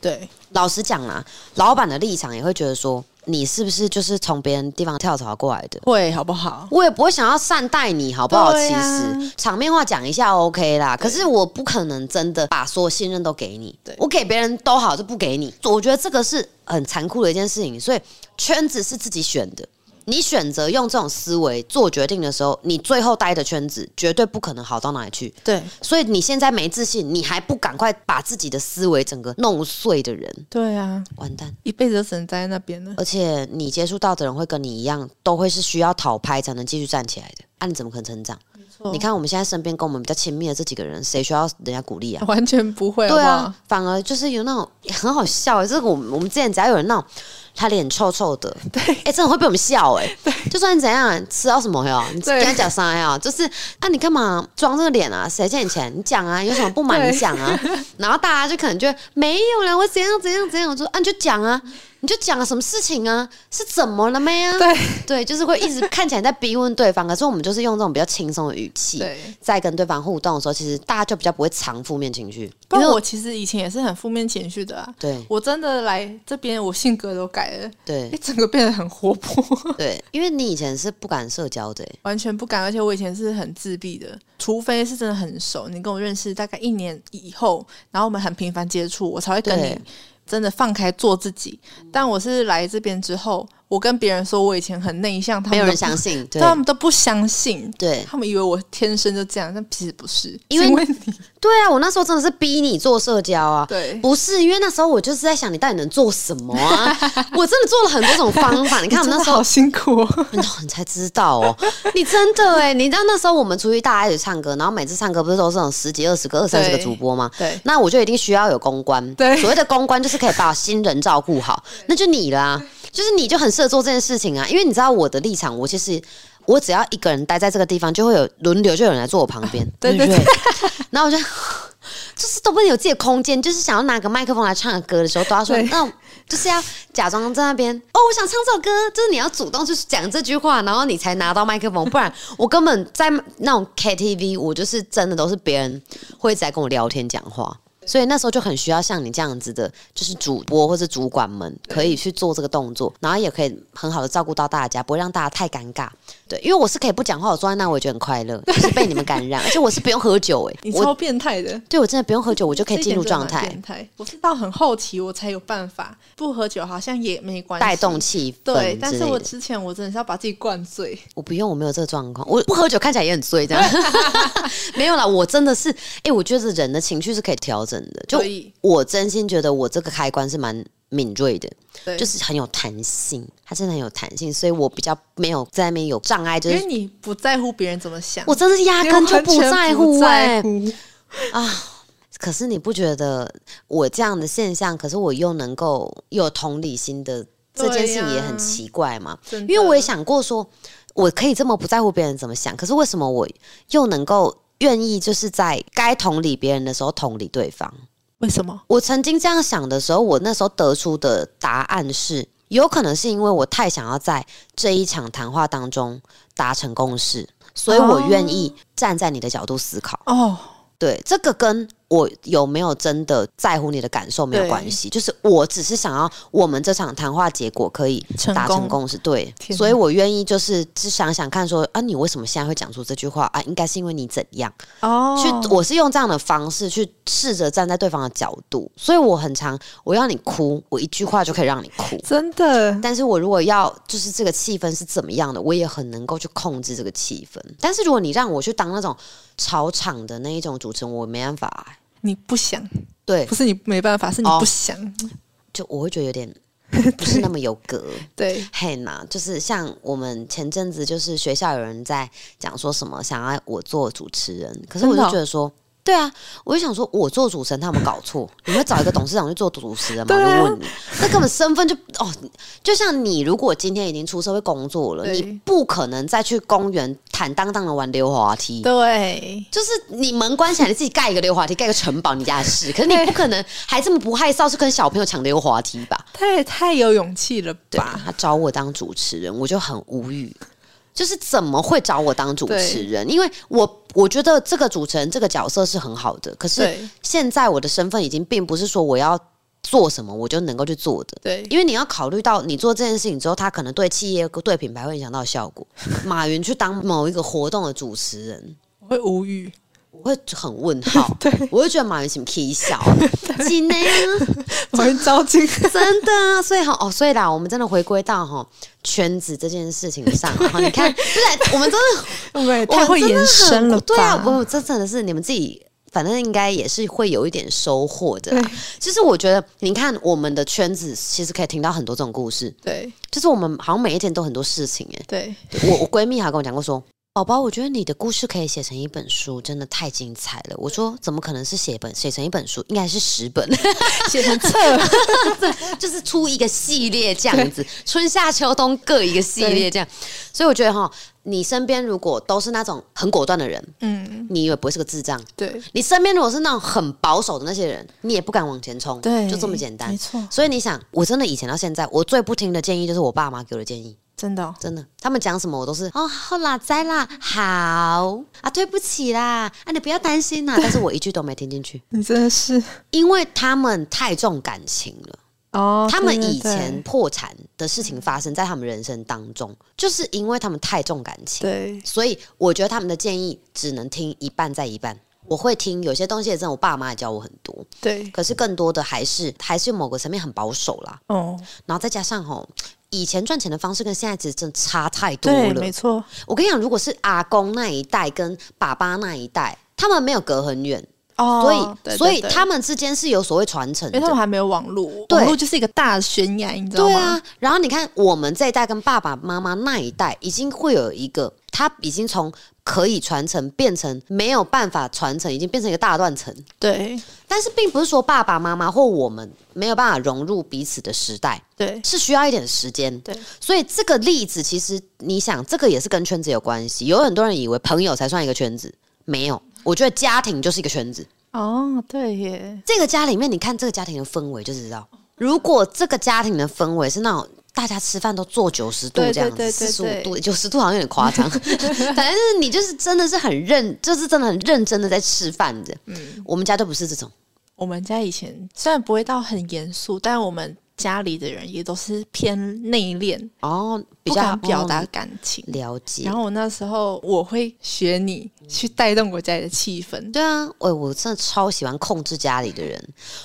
对老实讲啦，老板的立场也会觉得说，你是不是就是从别人地方跳槽过来的？会好不好？我也不会想要善待你，好不好？其实场面话讲一下 OK 啦，可是我不可能真的把所有信任都给你对，我给别人都好，就不给你。我觉得这个是很残酷的一件事情，所以圈子是自己选的。你选择用这种思维做决定的时候，你最后待的圈子绝对不可能好到哪里去。对所以你现在没自信，你还不赶快把自己的思维整个弄碎的人，对啊，完蛋！一辈子都只能待在那边了。而且你接触到的人会跟你一样，都会是需要讨拍才能继续站起来的。啊，你怎么可能成长？错你看我们现在身边跟我们比较亲密的这几个人，谁需要人家鼓励啊？完全不会，对啊反而就是有那种很好笑、欸。这个我们我们之前只要有人那种他脸臭臭的，对，哎、真的会被我们笑哎、就算你怎样吃到什么呀，你跟他讲啥呀？就是啊，你干嘛装这个脸啊？谁欠你钱？你讲啊，有什么不满你讲啊。然后大家就可能就会没有了，我怎样怎样怎样。我说啊，你就讲啊，你就讲了什么事情啊？是怎么了没啊？对对，就是会一直看起来在逼问对方，可是我们就是用这种比较轻松的语气，对。在跟对方互动的时候，其实大家就比较不会藏负面情绪，不因为过我其实以前也是很负面情绪的啊。对我真的来这边，我性格都改了，对一整个变得很活泼，对，因为你以前是不敢社交的欸，完全不敢。而且我以前是很自闭的，除非是真的很熟，你跟我认识大概一年以后，然后我们很频繁接触，我才会跟对你真的放开做自己。但我是来这边之后，我跟别人说我以前很内向，他们没有人相信，对他们都不相信。对他们以为我天生就这样，但其实不是，因为你 对啊！我那时候真的是逼你做社交啊，对不是因为那时候我就是在想你到底能做什么啊？我真的做了很多种方法，你看我们那时候好辛苦哦。哦，你才知道哦，你真的哎，你知道那时候我们出去大家一起唱歌，然后每次唱歌不是都是那种十几、二十个、二三十个主播吗？对那我就一定需要有公关。对所谓的公关就是可以把新人照顾好，那就你啦啊，就是你就很适合做这件事情啊，因为你知道我的立场，我其实。我只要一个人待在这个地方，就会有轮流，就有人来坐我旁边，对不对对？然后我就 就是都不能有自己的空间，就是想要拿个麦克风来唱个歌的时候，都要说对那就是要假装在那边哦，我想唱这首歌，就是你要主动去讲这句话，然后你才拿到麦克风，不然我根本在那种 KTV，我就是真的都是别人会在跟我聊天讲话。所以那时候就很需要像你这样子的，就是主播或者主管们可以去做这个动作，然后也可以很好的照顾到大家，不会让大家太尴尬。对，因为我是可以不讲话，我坐在那我也觉得很快乐，就是被你们感染，而且我是不用喝酒哎、你超变态的，对我真的不用喝酒，我就可以进入状态变态。我是到很后期我才有办法不喝酒，好像也没关系带动气氛对，但是我。之前我真的是要把自己灌醉，我不用，我没有这个状况，我不喝酒看起来也很醉，这样 没有啦。我真的是，哎、我觉得人的情绪是可以调整的，就我真心觉得我这个开关是蛮敏锐的，对，就是很有弹性，它真的很有弹性，所以我比较没有在那边有障碍，就是因为你不在乎别人怎么想，我真的是压根就不在乎不哎、在乎。可是你不觉得我这样的现象，可是我又能够有同理心的这件事情也很奇怪吗？真的。因为我也想过说，我可以这么不在乎别人怎么想，可是为什么我又能够愿意就是在该同理别人的时候同理对方？为什么？我曾经这样想的时候，我那时候得出的答案是，有可能是因为我太想要在这一场谈话当中达成共识，所以我愿意站在你的角度思考。哦，对，这个跟我有没有真的在乎你的感受没有关系，就是我只是想要我们这场谈话结果可以达成共识，对，所以我愿意就是只想想看说啊，你为什么现在会讲出这句话啊？应该是因为你怎样？哦，去，我是用这样的方式去试着站在对方的角度，所以我很常我要你哭，我一句话就可以让你哭。真的但是我如果要就是这个气氛是怎么样的，我也很能够去控制这个气氛。但是如果你让我去当那种吵场的那一种主持人，我没办法、欸你不想，对不，是你没办法，是你哦不想。就我会觉得有点 不是那么有格。对，嘿呐，就是像我们前阵子就是学校有人在讲说什么想要我做主持人，可是我就觉得说。对啊，我就想说，我做主持人，他有没有搞错？你会找一个董事长去做主持人吗？啊就问你，那根本身份就哦，就像你如果今天已经出社会工作了，你不可能再去公园坦荡荡的玩溜滑梯。对，就是你门关起来，你自己盖一个溜滑梯，盖个城堡，你家的事。可是你不可能还这么不害臊，去跟小朋友抢溜滑梯吧？他也太有勇气了对，吧？他找我当主持人，我就很无语。就是怎么会找我当主持人？因为我我觉得这个主持人这个角色是很好的，可是现在我的身份已经并不是说我要做什么我就能够去做的。对，因为你要考虑到你做这件事情之后，他可能对企业、对品牌会影响到效果。马云去当某一个活动的主持人，我会无语。我会很问号，对。我会觉得马云什么 K 笑，今天我会着急。真的啊，所以哈哦，所以啦，我们真的回归到哈圈子这件事情上啊，哈，你看，不是我们真的 我太会延伸了吧？对啊，不，这真的是你们自己。反正应该也是会有一点收获的其实我觉得，你看我们的圈子，其实可以听到很多这种故事。对。就是我们好像每一天都很多事情哎。对，我我闺蜜还跟我讲过说，宝宝，我觉得你的故事可以写成一本书，真的太精彩了。我说怎么可能是写本写成一本书？应该是十本，写成册，就是出一个系列这样子，春夏秋冬各一个系列这样。所以我觉得哈，你身边如果都是那种很果断的人，嗯，你也不会是个智障。对你身边如果是那种很保守的那些人，你也不敢往前冲，对，就这么简单没。错，所以你想，我真的以前到现在，我最不听的建议就是我爸妈给我的建议。真的哦。真的，他们讲什么我都是哦，好啦，在啦，好。啊，对不起啦，啊，你不要担心啦。但是我一句都没听进去，你真的是。因为他们太重感情了。哦，他们以前破产的事情发生在他们人生当中，就是因为他们太重感情，对。所以我觉得他们的建议只能听一半再一半。我会听有些东西，真的我爸妈也教我很多，对。可是更多的还是还是某个层面很保守啦。哦，然后再加上吼，以前赚钱的方式跟现在其实真的差太多对，了没。错，我跟你讲，如果是阿公那一代跟爸爸那一代，他们没有隔很远，哦所以对所以他们之间是有所谓传承的因为他。们还没有网络，网络就是一个大的悬崖，你知道吗？对啊，然后你看我们这一代跟爸爸妈妈那一代，已经会有一个，他已经从可以传承变成没有办法传承，已经变成一个大断层。对但是并不是说爸爸妈妈或我们没有办法融入彼此的时代，对是需要一点时间。对所以这个例子其实你想，这个也是跟圈子有关系。有很多人以为朋友才算一个圈子，没有。我觉得家庭就是一个圈子。哦，对耶，这个家里面，你看这个家庭的氛围就知道，如果这个家庭的氛围是那种。大家吃饭都坐九十度这样子，四十五度，九十度好像有点夸张。反正就是你就是真的是很认，就是真的很认真的在吃饭的。嗯，我们家都不是这种。我们家以前虽然不会到很严肃，但我们家里的人也都是偏内敛，哦，比不较敢表达哦感情。了解然。后我那时候我会学你去带动我家里的气氛，对啊，我我真的超喜欢控制家里的人，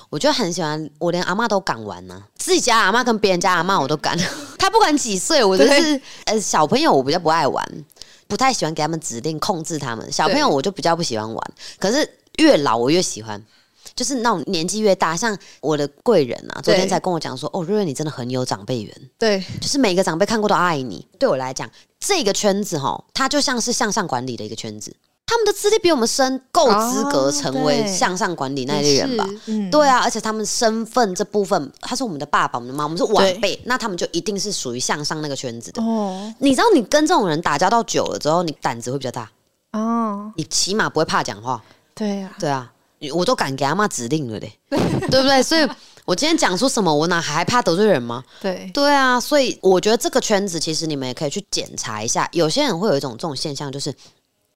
我就很喜欢，我连阿妈都敢玩呢、自己家阿妈跟别人家阿妈我都敢。他不管几岁，我就是呃小朋友我比较不爱玩，不太喜欢给他们指令控制他们。小朋友我就比较不喜欢玩，可是越老我越喜欢。就是那种年纪越大，像我的贵人啊，昨天才跟我讲说，哦，瑞瑞你真的很有长辈缘，对。就是每个长辈看过都爱你。对我来讲，这个圈子哈，它就像是向上管理的一个圈子，他们的资历比我们深，够资格哦成为向上管理那一类人吧。对啊，而且他们身份这部分，他是我们的爸爸、我们的妈，我们是晚辈，那他们就一定是属于向上那个圈子的。哦。你知道，你跟这种人打交道久了之后，你胆子会比较大，哦，你起码不会怕讲话。对啊、对啊，我都敢给阿妈指令了嘞，对不对？所以我今天讲出什么，我哪还怕得罪人吗？对对啊，所以我觉得这个圈子其实你们也可以去检查一下。有些人会有一种这种现象，就是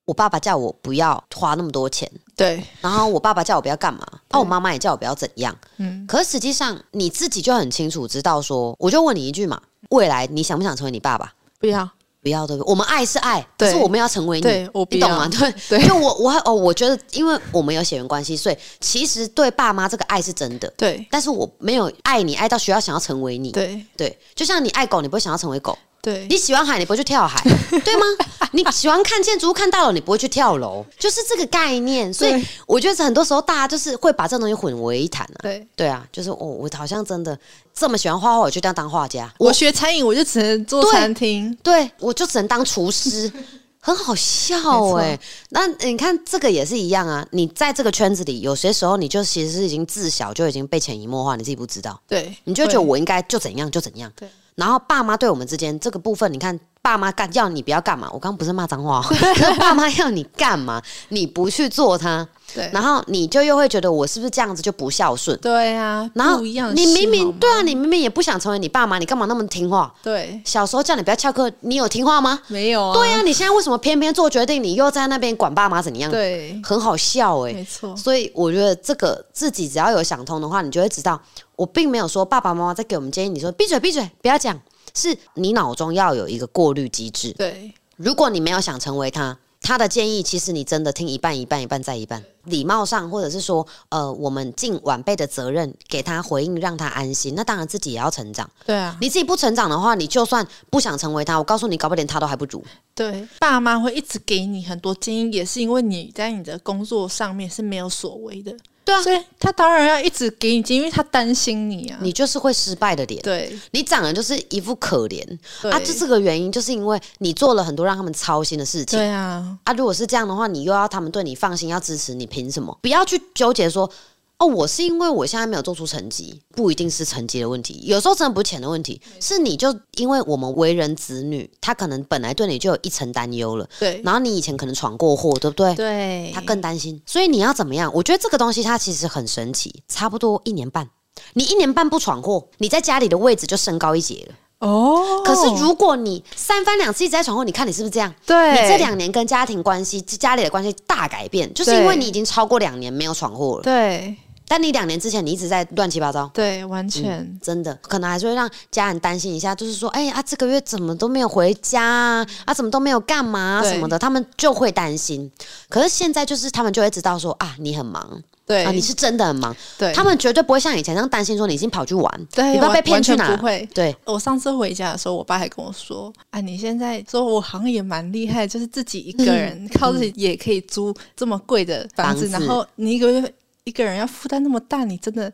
我爸爸叫我不要花那么多钱，对，然后我爸爸叫我不要干嘛，啊，我妈妈也叫我不要怎样。嗯，可是实际上你自己就很清楚知道说，我就问你一句嘛，未来你想不想成为你爸爸？不要，不要对不对？我们爱是爱，可是我们要成为你，你懂吗？对 对就我我哦，我觉得因为我们有血缘关系，所以其实对爸妈这个爱是真的。对但是我没有爱你爱到需要想要成为你，对对，就像你爱狗，你不会想要成为狗；对你喜欢海，你不会去跳海，对吗？你喜欢看建筑物、看大楼，你不会去跳楼，就是这个概念。所以我觉得很多时候大家就是会把这种东西混为一谈啊。对。对啊，就是哦，我好像真的这么喜欢画画，我就这样当画家。我学餐饮，我就只能做餐厅。对我就只能当厨师，很好笑没哎、那你看这个也是一样啊，你在这个圈子里，有些时候你就其实是已经自小就已经被潜移默化，你自己不知道，对，你就觉得我应该就怎样就怎样。对。然后爸妈对我们之间这个部分，你看爸妈干要你不要干嘛，我刚刚不是骂脏话、爸妈要你干嘛，你不去做他，对然后你就又会觉得我是不是这样子就不孝顺？对啊，然后不一样你明明对啊，你明明也不想成为你爸妈，你干嘛那么听话？对小时候叫你不要翘课，你有听话吗？没有啊？对啊、你现在为什么偏偏做决定，你又在那边管爸妈怎样？，对，很好笑哎、没错，所以我觉得这个自己只要有想通的话，你就会知道，我并没有说爸爸妈妈在给我们建议，你说闭嘴闭嘴，不要讲，是你脑中要有一个过滤机制。对如果你没有想成为他，他的建议其实你真的听一半一半一半再一半，礼貌上或者是说，呃，我们尽晚辈的责任，给他回应，让他安心。那当然自己也要成长。对啊，你自己不成长的话，你就算不想成为他，我告诉你，搞不好连他都还不如。对，爸妈会一直给你很多建议，也是因为你在你的工作上面是没有所谓的。对啊所以他当然要一直给你因为他担心你啊。你就是会失败的脸。对你长得就是一副可怜对啊，这是个原因，就是因为你做了很多让他们操心的事情对啊，啊。如果是这样的话，你又要他们对你放心，要支持你，凭什么？不要去纠结说。哦，我是因为我现在没有做出成绩，不一定是成绩的问题，有时候真的不是钱的问题，是你就因为我们为人子女，他可能本来对你就有一层担忧了，对然后你以前可能闯过祸，对不对？对，他更担心，所以你要怎么样？我觉得这个东西它其实很神奇，差不多一年半，你一年半不闯祸，你在家里的位置就升高一截了。哦。可是如果你三番两次一直在闯祸，你看你是不是这样？对你这两年跟家庭关系、家里的关系大改变，就是因为你已经超过两年没有闯祸了。对但你两年之前你一直在乱七八糟。对，完全、真的可能还是会让家人担心一下，就是说，哎、啊，这个月怎么都没有回家啊？啊，怎么都没有干嘛、啊、什么的，他们就会担心。可是现在就是他们就会知道说，啊，你很忙。对。啊，你是真的很忙，对。他们绝对不会像以前那样担心说你已经跑去玩，对你不要被骗去哪不会。对，我上次回家的时候，我爸还跟我说：“啊，你现在说我好像也蛮厉害，就是自己一个人、靠自己也可以租这么贵的房子，房子。然后你一个月一个人要负担那么大，你真的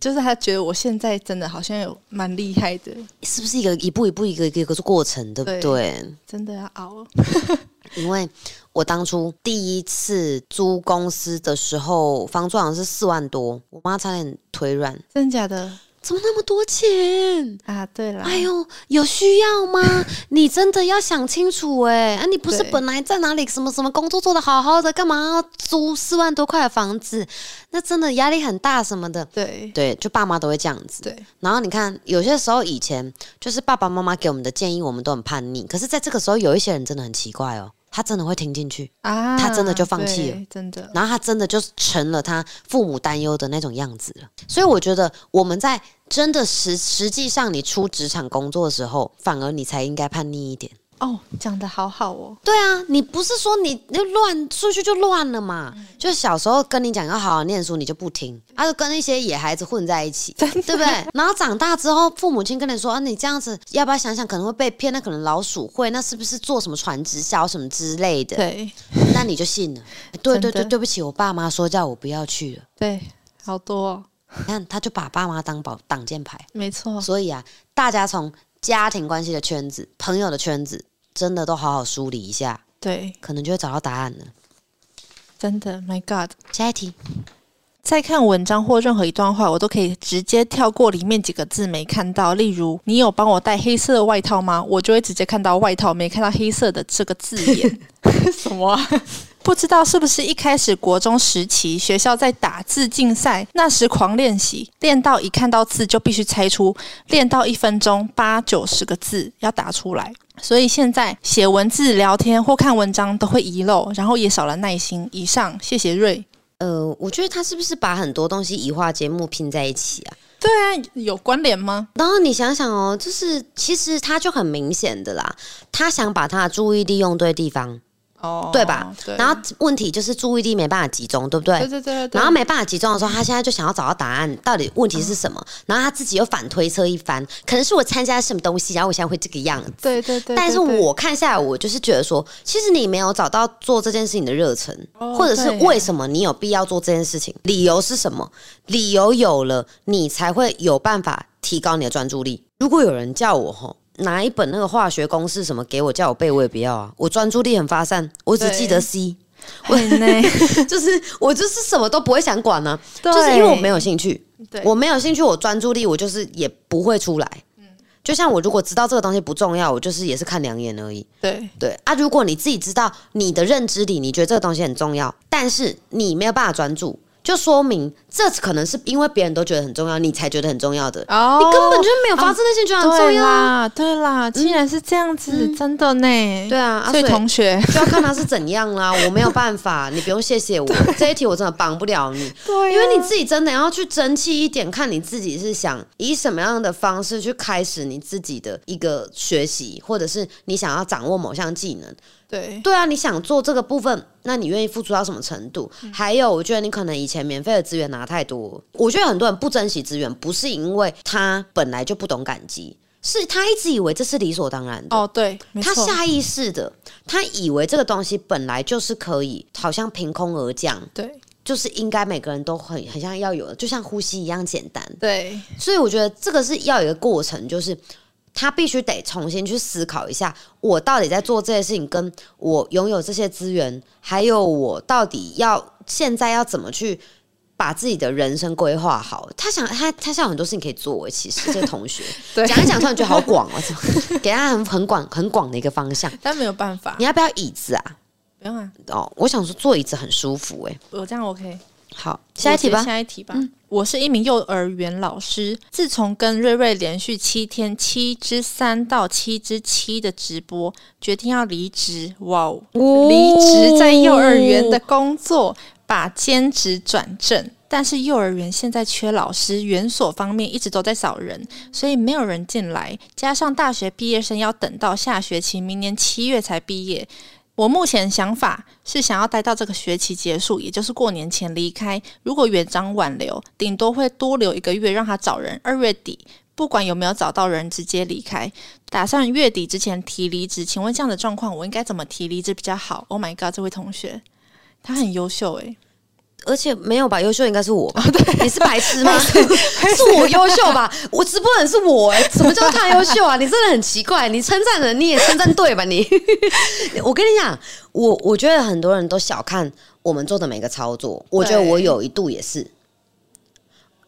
就是他觉得我现在真的好像有蛮厉害的，是不是一个一步一步一个一个一个过程，对不对对？真的要熬。因为我当初第一次租公司的时候，房租好像是四万多，我妈差点腿软。真的假的？怎么那么多钱？啊，对了，哎呦，有需要吗？你真的要想清楚哎！啊，你不是本来在哪里什么什么工作做的好好的，干嘛要租四万多块的房子？那真的压力很大什么的。对对，就爸妈都会这样子。对然后你看，有些时候以前就是爸爸妈妈给我们的建议，我们都很叛逆。可是，在这个时候，有一些人真的很奇怪哦，他真的会听进去，啊，他真的就放弃了，真的，然后他真的就成了他父母担忧的那种样子了。所以我觉得我们在真的实实际上你出职场工作的时候，反而你才应该叛逆一点。哦，讲的好好哦，对啊，你不是说你那乱出去就乱了嘛？就是小时候跟你讲要好好念书，你就不听，他、就跟一些野孩子混在一起，对不对？然后长大之后，父母亲跟你说啊，你这样子要不要想想，可能会被骗？那可能老鼠会，那是不是做什么传直销什么之类的？对那你就信了。对对对，对不起，我爸妈说叫我不要去了。对，好多、哦，你看，他就把爸妈当保挡箭牌。没错，所以啊，大家从家庭关系的圈子、朋友的圈子，真的都好好梳理一下，对，可能就会找到答案了。真的，My God。下一题，在看文章或任何一段话，我都可以直接跳过里面几个字没看到。例如，你有帮我带黑色的外套吗？我就会直接看到外套，没看到黑色的这个字眼。什么、不知道是不是一开始国中时期学校在打字竞赛，那时狂练习，练到一看到字就必须猜出，练到一分钟八九十个字要打出来。所以现在写文字、聊天或看文章都会遗漏，然后也少了耐心。以上，谢谢瑞。呃，我觉得他是不是把很多东西移化节目拼在一起啊？对啊，有关联吗？然后你想想哦，就是其实他就很明显的啦，他想把他的注意力用对地方，哦，对吧？对然后问题就是注意力没办法集中，对不对？对对对对，然后没办法集中的时候，他现在就想要找到答案，到底问题是什么？嗯然后他自己又反推测一番，可能是我参加什么东西，然后我现在会这个样子。对对对，但是我看下来，我就是觉得说，其实你没有找到做这件事情的热忱，哦或者是为什么你有必要做这件事情，理由是什么？理由有了，你才会有办法提高你的专注力。如果有人叫我吼拿一本那个化学公式什么给我叫我背，我也不要啊，我专注力很发散，我只记得 C，就是我就是什么都不会想管呢、对。就是因为我没有兴趣。对。我没有兴趣，我专注力我就是也不会出来。就像我如果知道这个东西不重要，我就是也是看两眼而已。对。对。啊，如果你自己知道你的认知里，你觉得这个东西很重要，但是你没有办法专注，就说明这可能是因为别人都觉得很重要，你才觉得很重要的。哦你根本就没有发自内心觉得很重要啊。啦，对啦，竟然是这样子，真的呢。对啊，啊所以同学，就要看他是怎样啦，我没有办法，你不用谢谢我，这一题我真的帮不了你。对因为你自己真的要去争气一点，看你自己是想以什么样的方式去开始你自己的一个学习，或者是你想要掌握某项技能。对对啊，你想做这个部分，那你愿意付出到什么程度？还有，我觉得你可能以前免费的资源拿太多，我觉得很多人不珍惜资源，不是因为他本来就不懂感激，是他一直以为这是理所当然的。哦，对，他下意识的，他以为这个东西本来就是可以，好像凭空而降，对就是应该每个人都很很像要有的，就像呼吸一样简单。对所以我觉得这个是要有一个过程，就是他必须得重新去思考一下，我到底在做这些事情，跟我拥有这些资源，还有我到底要现在要怎么去。把自己的人生规划好，他想他他现在有很多事情可以做诶。其实这个同学对讲一讲，突然觉得好广哦，怎么给他很很广很广的一个方向。但没有办法你，要不要椅子啊？不用啊，哦，我想说坐椅子很舒服诶。我这样 OK。好，下一题吧。下一题吧。我是一名幼儿园老师，自从跟瑞瑞连续七天七之三到七之七的直播，决定要离职。哇哦！离职在幼儿园的工作，把兼职转正。但是幼儿园现在缺老师，园所方面一直都在找人，所以没有人进来。加上大学毕业生要等到下学期，明年七月才毕业。我目前想法是想要待到这个学期结束，也就是过年前离开。如果园长挽留，顶多会多留一个月让他找人。二月底不管有没有找到人，直接离开。打算月底之前提离职。请问这样的状况，我应该怎么提离职比较好？Oh my god，这位同学，他很优秀诶、而且没有吧？优秀应该是我吧？你是白痴吗？是我优秀吧？我直播人是我哎、什么叫他优秀啊？你真的很奇怪，你称赞人你也称赞对吧？你，我跟你讲，我我觉得很多人都小看我们做的每个操作，我觉得我有一度也是。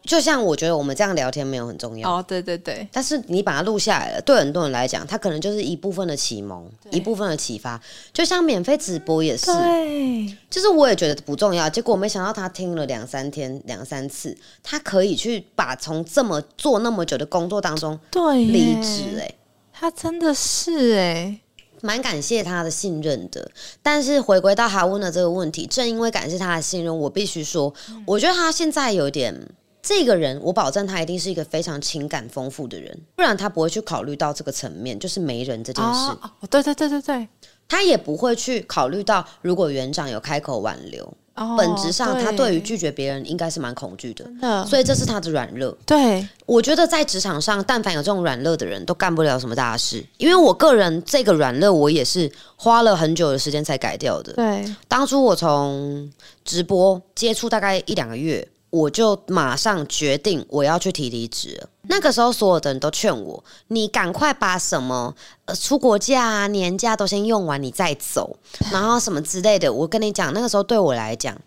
就像我觉得我们这样聊天没有很重要，哦，对对对，但是你把它录下来了，对很多人来讲，它可能就是一部分的启蒙，一部分的启发。就像免费直播也是，对，就是我也觉得不重要，结果没想到他听了两三天、两三次，他可以去把从这么做那么久的工作当中对，离职、哎。他真的是哎，蛮感谢他的信任的，但是回归到他问的这个问题，正因为感谢他的信任，我必须说，我觉得他现在有点这个人，我保证他一定是一个非常情感丰富的人，不然他不会去考虑到这个层面，就是没人这件事，哦，哦对对对对对，他也不会去考虑到如果园长有开口挽留，哦，本质上他对于拒绝别人应该是蛮恐惧的，所以这是他的软弱。对我觉得在职场上，但凡有这种软弱的人，都干不了什么大事。因为我个人这个软弱，我也是花了很久的时间才改掉的。对，当初我从直播接触大概一两个月，我就马上决定我要去提离职。那个时候，所有的人都劝我：“你赶快把什么呃出国假啊、年假都先用完，你再走，然后什么之类的。”我跟你讲，那个时候对我来讲，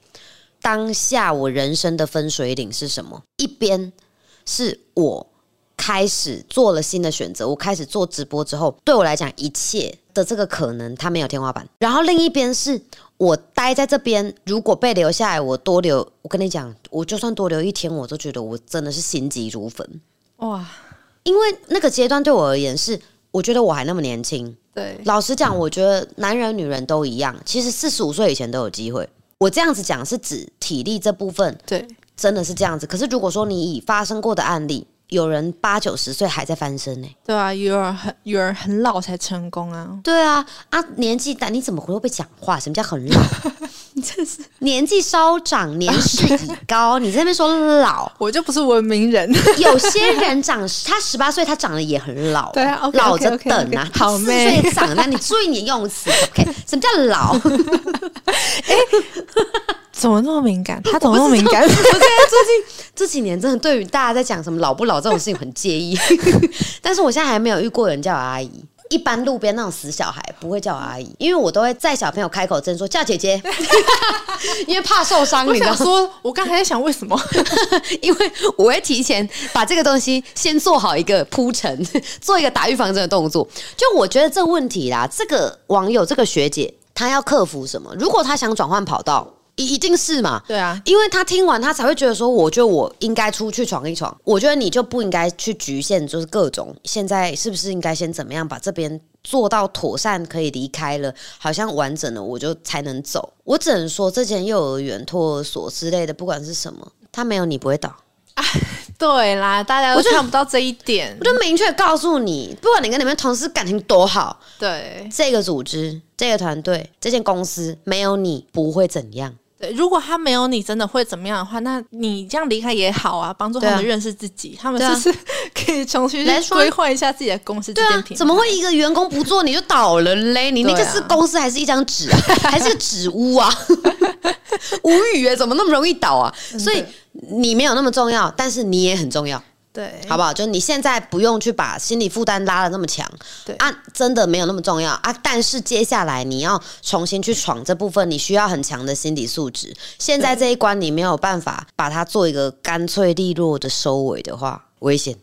当下我人生的分水岭是什么？一边是我开始做了新的选择，我开始做直播之后，对我来讲，一切的这个可能它没有天花板。然后另一边是我待在这边，如果被留下来，我多留，我跟你讲，我就算多留一天，我都觉得我真的是心急如焚。哇，因为那个阶段对我而言是，我觉得我还那么年轻。对，老实讲，我觉得男人女人都一样，其实四十五岁以前都有机会。我这样子讲是指体力这部分对，真的是这样子。可是如果说你已发生过的案例，有人八九十岁还在翻身呢、对啊，有人很有人很老才成功啊，对啊，啊，年纪大你怎么会被讲话？什么叫很老？你 真是年纪稍长，年事已高，你在那边说老。我就不是文明人，有些人长他十八岁，他长得也很老，对啊老着等啊，好四妹岁长，那你注意你用词，OK？什么叫老？怎么那么敏感？他怎么那么敏感？我最近 这几年真的对于大家在讲什么老不老这种事情很介意，但是我现在还没有遇过人叫我阿姨。一般路边那种死小孩不会叫我阿姨，因为我都会在小朋友开口真说叫姐姐，因为怕受伤，我你知道吗？想说，我刚才在想为什么？因为我会提前把这个东西先做好一个铺陈，做一个打预防针的动作。就我觉得这个问题啦，这个网友这个学姐她要克服什么？如果她想转换跑道，一一定是嘛。对啊，因为他听完，他才会觉得说，我觉得我应该出去闯一闯。我觉得你就不应该去局限，就是各种现在是不是应该先怎么样把这边做到妥善，可以离开了，好像完整了，我就才能走。我只能说，这间幼儿园、托儿所之类的，不管是什么，他没有你不会倒。对啦，大家都看不到这一点我。就明确告诉你，不管你跟你们同事感情多好，对这个组织、这个团队、这间公司没有你不会怎样。对，如果他没有你真的会怎么样的话，那你这样离开也好啊，帮助他们认识自己，他们就是 可以重新去来规划一下自己的公司这对啊件品，牌。怎么会一个员工不做你就倒了嘞？你那个是公司还是一张纸啊？还是个纸屋啊？无语哎，怎么那么容易倒啊？所以你没有那么重要，但是你也很重要。对，好不好？就你现在不用去把心理负担拉的那么强，对啊，真的没有那么重要啊。但是接下来你要重新去闯这部分，你需要很强的心理素质。现在这一关你没有办法把它做一个干脆利落的收尾的话，危险，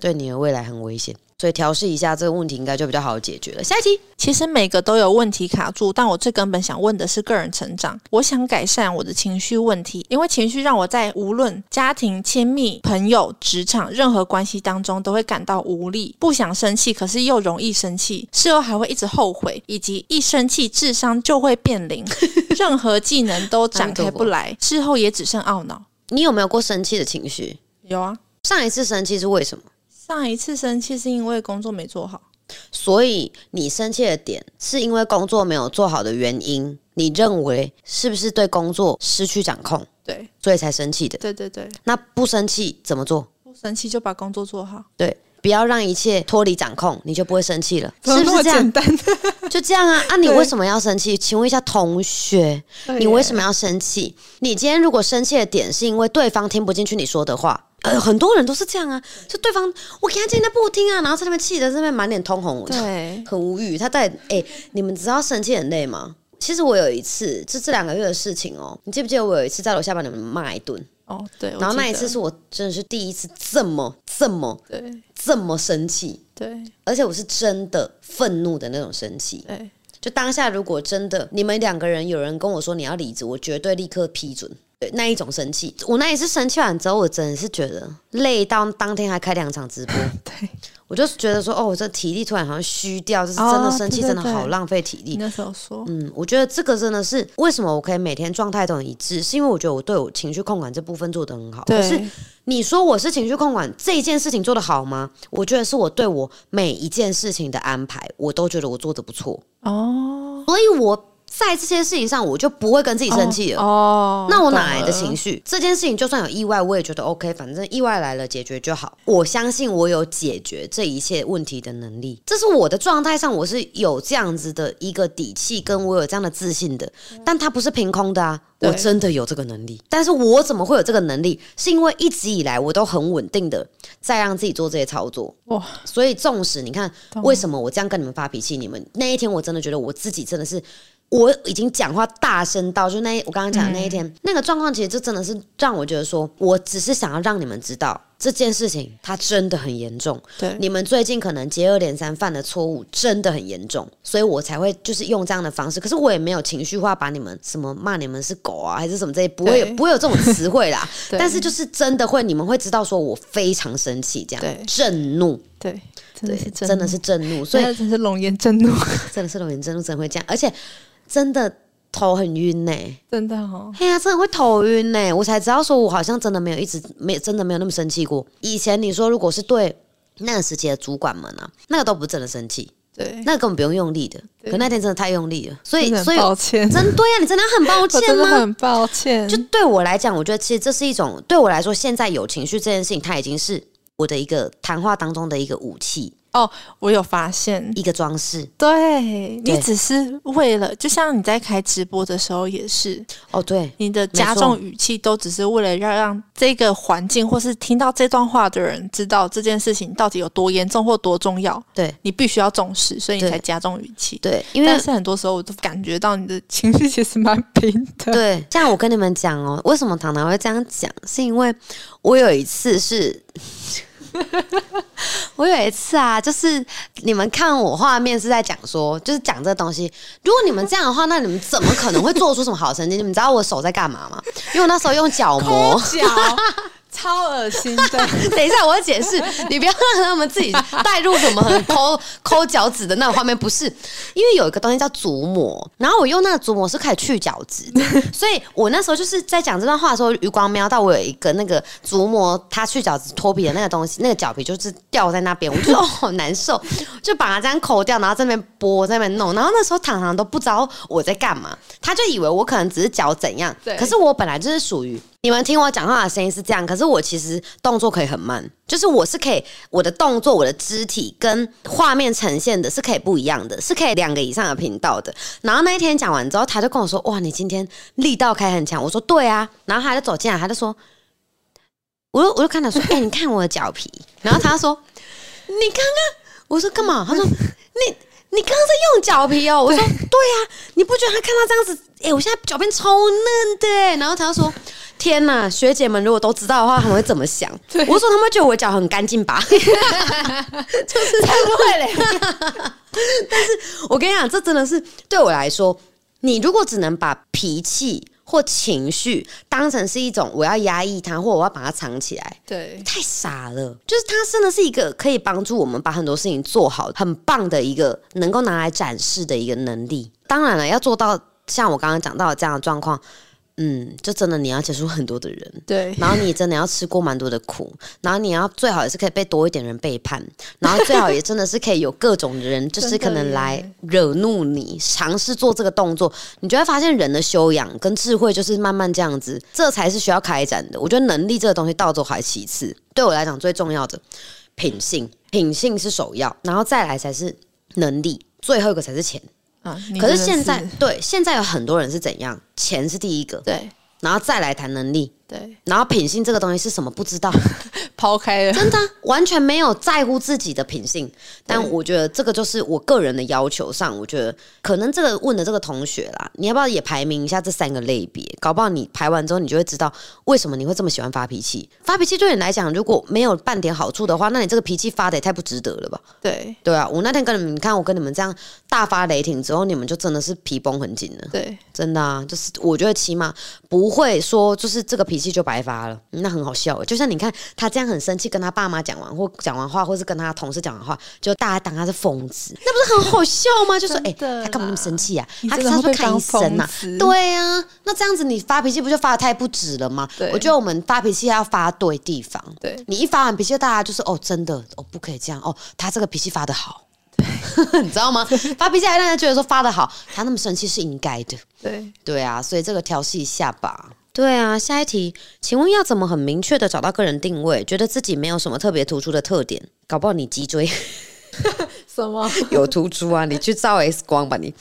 对你的未来很危险。所以调试一下这个问题，应该就比较好解决了。下一题，其实每个都有问题卡住，但我最根本想问的是个人成长。我想改善我的情绪问题，因为情绪让我在无论家庭、亲密、朋友、职场任何关系当中都会感到无力，不想生气，可是又容易生气，事后还会一直后悔，以及一生气智商就会变零，任何技能都展开不来，事后也只剩懊恼。你有没有过生气的情绪？有啊，上一次生气是为什么？上一次生气是因为工作没做好。所以你生气的点是因为工作没有做好的原因，你认为是不是对工作失去掌控，对所以才生气的？对对对，那不生气怎么做？不生气就把工作做好，对，不要让一切脱离掌控，你就不会生气了，是不是这样？就这样啊！啊，你为什么要生气？请问一下同学，你为什？么要生气？你今天如果生气的点是因为对方听不进去你说的话，呃，很多人都是这样啊，就对方我给他讲他不听啊，然后在那边气的这边满脸通红，对，很无语。他在哎、你们知道生气很累吗？其实我有一次，就这两个月的事情哦，你记不记得我有一次在楼下把你们骂一顿？哦，对，然后那一次是我真的是第一次这么这么对这么生气，对而且我是真的愤怒的那种生气。对，就当下如果真的你们两个人有人跟我说你要离职，我绝对立刻批准。对，那一种生气，我那一次生气完之后，我真的是觉得累到当天还开两场直播。对，我就觉得说，哦，我这体力突然好像虚掉，就是真的哦生气，真的好浪费体力。你那时候说，嗯，我觉得这个真的是为什么我可以每天状态都很一致，是因为我觉得我对我情绪控管这部分做得很好。可是，你说我是情绪控管这一件事情做得好吗？我觉得是我对我每一件事情的安排，我都觉得我做得不错，哦，所以我在这些事情上我就不会跟自己生气了。哦，那我哪来的情绪？这件事情就算有意外，我也觉得 OK，反正意外来了解决就好。我相信我有解决这一切问题的能力，这是我的状态上我是有这样子的一个底气，跟我有这样的自信的。但它不是凭空的啊，我真的有这个能力。但是我怎么会有这个能力？是因为一直以来我都很稳定的在让自己做这些操作。哇，所以纵使你看为什么我这样跟你们发脾气，你们那一天我真的觉得我自己真的是。我已经讲话大声到，就那一我刚刚讲的那一天、那个状况，其实就真的是让我觉得说，我只是想要让你们知道这件事情它真的很严重。对，你们最近可能接二连三犯的错误真的很严重，所以我才会就是用这样的方式。可是我也没有情绪化把你们什么骂你们是狗啊，还是什么这些，不会有不会有这种词汇啦。但是就是真的会，你们会知道说我非常生气，这样对震怒。对，真的是，真真的是震怒，所以那真是龙颜震怒，真的是龙颜震怒，真的会这样，而且真的头很晕呢、真的哦，嘿呀、真的会头晕呢、我才知道说，我好像真的没有一直没真的没有那么生气过。以前你说如果是对那个时期的主管们啊，那个都不是真的生气，对，那个根本不用用力的。可那天真的太用力了，所以所以抱歉，真对呀、你真的很抱歉吗？真的很抱歉，就对我来讲，我觉得其实这是一种对我来说，现在有情绪这件事情，它已经是我的一个谈话当中的一个武器，我有发现，一个装饰。对对你只是为了，就像你在开直播的时候也是，哦，对，你的加重语气都只是为了要让这个环境或是听到这段话的人知道这件事情到底有多严重或多重要，对你必须要重视，所以你才加重语气。对，因为但是很多时候我都感觉到你的情绪其实蛮平的。对，像我跟你们讲哦，为什么糖糖会这样讲？是因为我有一次是，我有一次啊，就是你们看我画面是在讲说，就是讲这东西。如果你们这样的话，那你们怎么可能会做出什么好成绩？你们知道我手在干嘛吗？因为我那时候用角膜。脚超恶心的，等一下，我要解释，你不要让他们自己带入什么很抠 抠脚趾的那种画面，不是，因为有一个东西叫足膜，然后我用那个足膜是可以去角质的，所以我那时候就是在讲这段话的时候，余光瞄到我有一个那个足膜，它去角质脱皮的那个东西，那个脚皮就是掉在那边，我就觉得哦好难受，就把它这样抠掉，然后在那边拨，在那边弄，然后那时候糖糖都不知道我在干嘛，他就以为我可能只是脚怎样，可是我本来就是属于。你们听我讲话的声音是这样，可是我其实动作可以很慢，就是我是可以我的动作、我的肢体跟画面呈现的是可以不一样的，是可以两个以上的频道的。然后那一天讲完之后，他就跟我说：“哇，你今天力道开很强。”我说：“对啊。”然后他就走进来，他就说：“我就我就看他说：‘哎、你看我的脚皮。’然后他说：‘你刚刚……’我说：‘干嘛？’他说：‘你。’你刚刚在用脚皮哦？我说对呀、你不觉得他看到这样子？哎、我现在脚边超嫩的哎。然后他就说：“天哪，学姐们如果都知道的话，他们会怎么想？”我说：“他们觉得我脚很干净吧？” 就是才不会嘞。但是我跟你讲，这真的是对我来说，你如果只能把脾气或情绪当成是一种我要压抑它，或我要把它藏起来，对太傻了，就是它真的是一个可以帮助我们把很多事情做好，很棒的一个能够拿来展示的一个能力。当然了，要做到像我刚刚讲到的这样的状况，嗯，就真的你要接触很多的人，对 然后你真的要吃过蛮多的苦，然后你要最好也是可以被多一点人背叛，然后最好也真的是可以有各种人，就是可能来惹怒你，尝试做这个动作，你就会发现人的修养跟智慧就是慢慢这样子，这才是需要开展的。我觉得能力这个东西到最后还其次，对我来讲最重要的品性，品性是首要，然后再来才是能力，最后一个才是钱。啊，可是现在对现在有很多人是怎样，钱是第一个，对。然后再来谈能力，对，然后品性这个东西是什么不知道，抛开了，真的啊、完全没有在乎自己的品性。但我觉得这个就是我个人的要求上，我觉得可能这个问的这个同学啦，你要不要也排名一下这三个类别？搞不好你排完之后，你就会知道为什么你会这么喜欢发脾气。发脾气对你来讲，如果没有半点好处的话，那你这个脾气发的也太不值得了吧？对对啊，我那天跟你们，你看我跟你们这样大发雷霆之后，你们就真的是皮绷很紧了。对真的啊，就是我觉得起码不会说就是这个脾气就白发了，那很好笑欸。就像你看他这样很生气，跟他爸妈讲完或讲完话，或是跟他同事讲完话，就大家当他是疯子，那不是很好笑吗？就说哎、他干嘛那么生气啊？他真的会被当他说看医生呐、疯子对啊，那这样子你发脾气不就发的太不值了吗？我觉得我们发脾气要发对地方。对你一发完脾气，大家就是哦，真的哦，不可以这样哦，他这个脾气发的好。你知道吗？发脾气还让人觉得说发的好，他那么生气是应该的。对，对啊，所以这个调戏一下吧。对啊，下一题，请问要怎么很明确的找到个人定位，觉得自己没有什么特别突出的特点？搞不好你脊椎 什么？有突出啊，你去照 X 光吧你。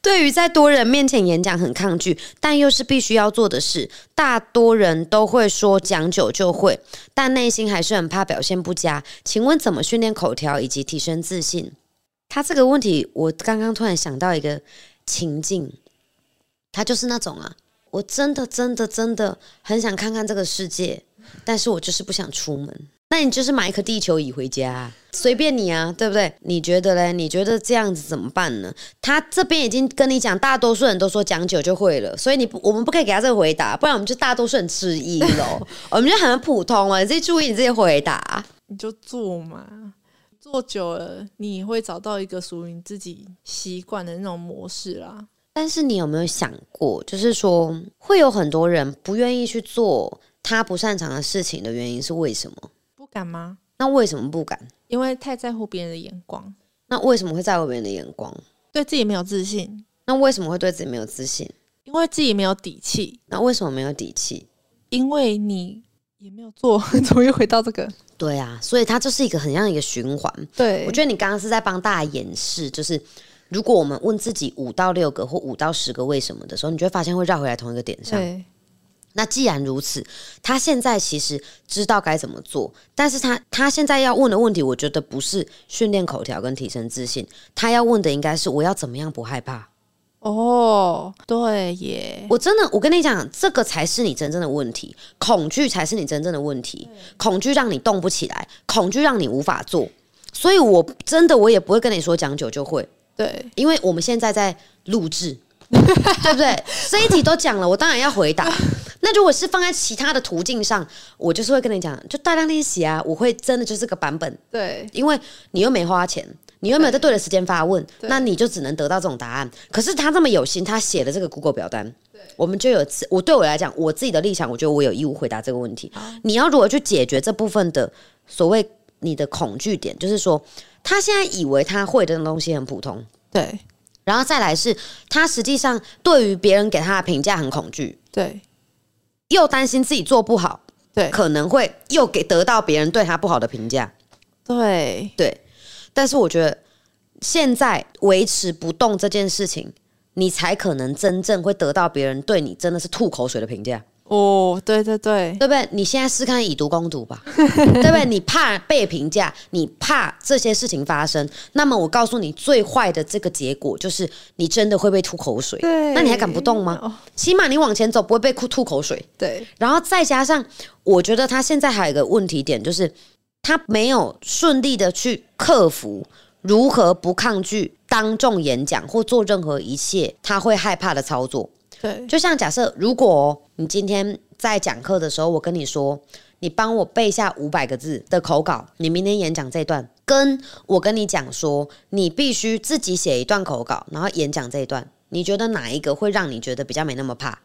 对于在多人面前演讲很抗拒，但又是必须要做的事，大多人都会说讲久就会，但内心还是很怕表现不佳。请问怎么训练口条以及提升自信？他这个问题，我刚刚突然想到一个情境，他就是那种啊，我真的真的真的很想看看这个世界，但是我就是不想出门。那你就是买一颗地球仪回家啊、随便你啊，对不对？你觉得嘞？你觉得这样子怎么办呢？他这边已经跟你讲，大多数人都说讲久就会了，所以你不，我们不可以给他这个回答，不然我们就大多数人质疑喽。我们就很普通啊，你自己注意你自己回答。你就做嘛，做久了，你会找到一个属于你自己习惯的那种模式啦。但是你有没有想过，就是说会有很多人不愿意去做他不擅长的事情的原因是为什么？不敢吗？那为什么不敢？因为太在乎别人的眼光，那为什么会在乎别人的眼光？对自己没有自信，那为什么会对自己没有自信？因为自己没有底气，那为什么没有底气？因为你也没有做，怎么又回到这个？对啊，所以它就是一个很像一个循环。对，我觉得你刚刚是在帮大家演示，就是如果我们问自己五到六个或五到十个为什么的时候，你就会发现会绕回来同一个点上。对那既然如此，他现在其实知道该怎么做，但是他他现在要问的问题，我觉得不是训练口条跟提升自信，他要问的应该是我要怎么样不害怕。哦，对耶，我真的，我跟你讲，这个才是你真正的问题，恐惧才是你真正的问题，恐惧让你动不起来，恐惧让你无法做。所以我真的我也不会跟你说讲久就会，对因为我们现在在录制，对不对？这一题都讲了，我当然要回答。那如果是放在其他的途径上，我就是会跟你讲，就大量练习啊，我会真的就是个版本，对因为你又没花钱。你又没有在对的时间发问，那你就只能得到这种答案。可是他这么有心，他写的这个 Google 表单，我们就有自我对我来讲，我自己的立场，我觉得我有义务回答这个问题。你要如何去解决这部分的所谓你的恐惧点？就是说，他现在以为他会的东西很普通，对。然后再来是他实际上对于别人给他的评价很恐惧，对。又担心自己做不好，对。可能会又给得到别人对他不好的评价。对。对，但是我觉得现在维持不动这件事情，你才可能真正会得到别人对你真的是吐口水的评价，哦，对对对对不对？你现在试看以毒攻毒吧，对不对？你怕被评价，你怕这些事情发生，那么我告诉你，最坏的这个结果就是你真的会被吐口水。对，那你还敢不动吗？哦，起码你往前走不会被吐吐口水。对然后再加上，我觉得他现在还有一个问题点，就是他没有顺利的去克服如何不抗拒当众演讲或做任何一切他会害怕的操作。对就像假设，如果你今天在讲课的时候，我跟你说，你帮我背下五百个字的口稿，你明天演讲这段，跟我跟你讲说，你必须自己写一段口稿，然后演讲这一段，你觉得哪一个会让你觉得比较没那么怕？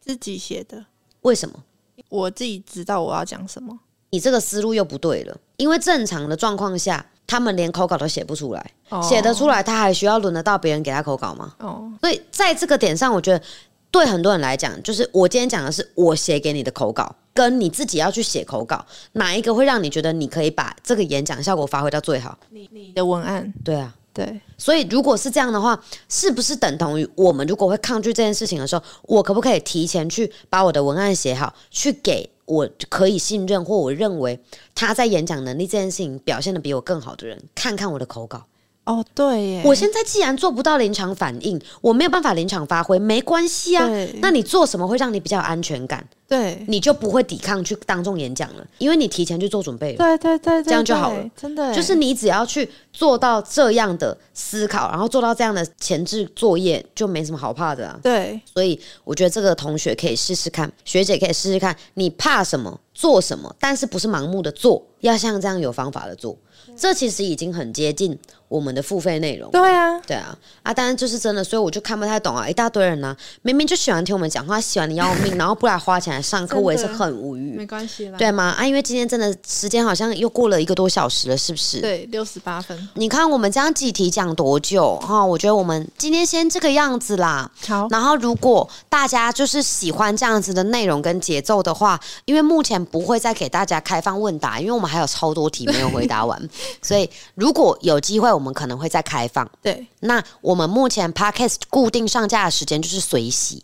自己写的，为什么？我自己知道我要讲什么。你这个思路又不对了，因为正常的状况下，他们连口稿都写不出来，哦。写得出来，他还需要轮得到别人给他口稿吗？哦，所以在这个点上，我觉得对很多人来讲，就是我今天讲的是我写给你的口稿，跟你自己要去写口稿，哪一个会让你觉得你可以把这个演讲效果发挥到最好？你你的文案，对啊，对所以如果是这样的话，是不是等同于我们如果会抗拒这件事情的时候，我可不可以提前去把我的文案写好，去给我可以信任或我认为他在演讲能力这件事情表现的比我更好的人，看看我的口稿。哦，对耶，我现在既然做不到临场反应，我没有办法临场发挥，没关系啊对。那你做什么会让你比较有安全感？对你就不会抵抗去当众演讲了，因为你提前去做准备了。对对对，对这样就好了真的就是你只要去做到这样的思考，然后做到这样的前置作业，就没什么好怕的啊。对所以我觉得这个同学可以试试看，学姐可以试试看，你怕什么做什么，但是不是盲目的做，要像这样有方法的做。这其实已经很接近我们的付费内容。对啊，对啊，啊，当然就是真的，所以我就看不太懂啊，一大堆人呢、明明就喜欢听我们讲话，喜欢的要命，然后不来花钱来上课，我也是很无语。没关系啦。对吗？啊，因为今天真的时间好像又过了一个多小时了，是不是？对，六十八分。你看我们这样几题讲多久哈、我觉得我们今天先这个样子啦。好，然后，如果大家就是喜欢这样子的内容跟节奏的话，因为目前不会再给大家开放问答，因为我们还有超多题没有回答完，所以如果有机会，我们可能会再开放。对那我们目前 podcast 固定上架的时间就是随喜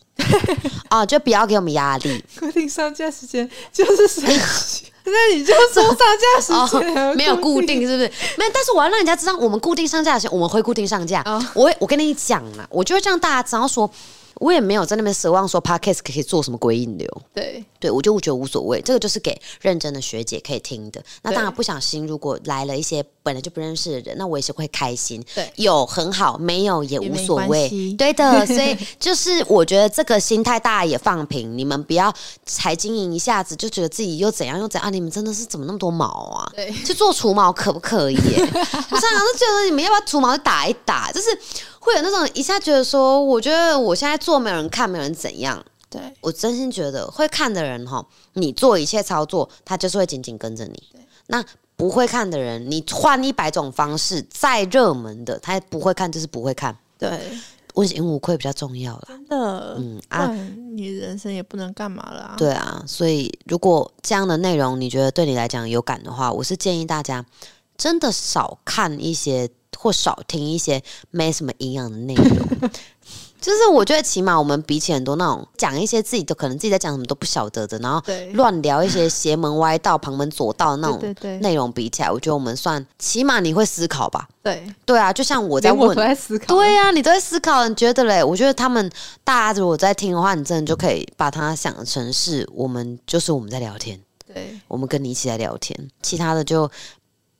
啊，就不要给我们压力。固定上架时间就是随喜，那你就说上架时间、哦，没有固定是不是？没有，但是我要让人家知道，我们固定上架的时间，我们会固定上架。哦我会，我跟你讲啦，我就会让大家知道说，我也没有在那边奢望说 podcast 可以做什么鬼引流。对对，我就觉得无所谓，这个就是给认真的学姐可以听的。那当然不小心，如果来了一些本来就不认识的人，那我也是会开心。对有很好，没有也无所谓。对的，所以就是我觉得这个心态大家也放平，你们不要才经营一下子就觉得自己又怎样又怎样，啊、你们真的是怎么那么多毛啊？对去做除毛可不可以耶？我常常都觉得你们要不要除毛打一打，就是会有那种一下觉得说，我觉得我现在做没有人看，没有人怎样。对我真心觉得会看的人哈，你做一切操作，他就是会紧紧跟着你。那不会看的人，你换一百种方式，再热门的，他不会看就是不会看。对，问心无愧比较重要啦。真的，嗯啊，你人生也不能干嘛了啊。对啊，所以如果这样的内容你觉得对你来讲有感的话，我是建议大家真的少看一些或少听一些没什么营养的内容。就是我觉得起码我们比起很多那种讲一些自己都可能自己在讲什么都不晓得的，然后乱聊一些邪门歪道、旁门左道那种内容比起来，我觉得我们算起码你会思考吧？对，对啊，就像我在问我都，在思考。对啊，你都在思考，你觉得嘞？我觉得他们大家如果在听的话，你真的就可以把它想成是我们就是我们在聊天，对我们跟你一起在聊天，其他的就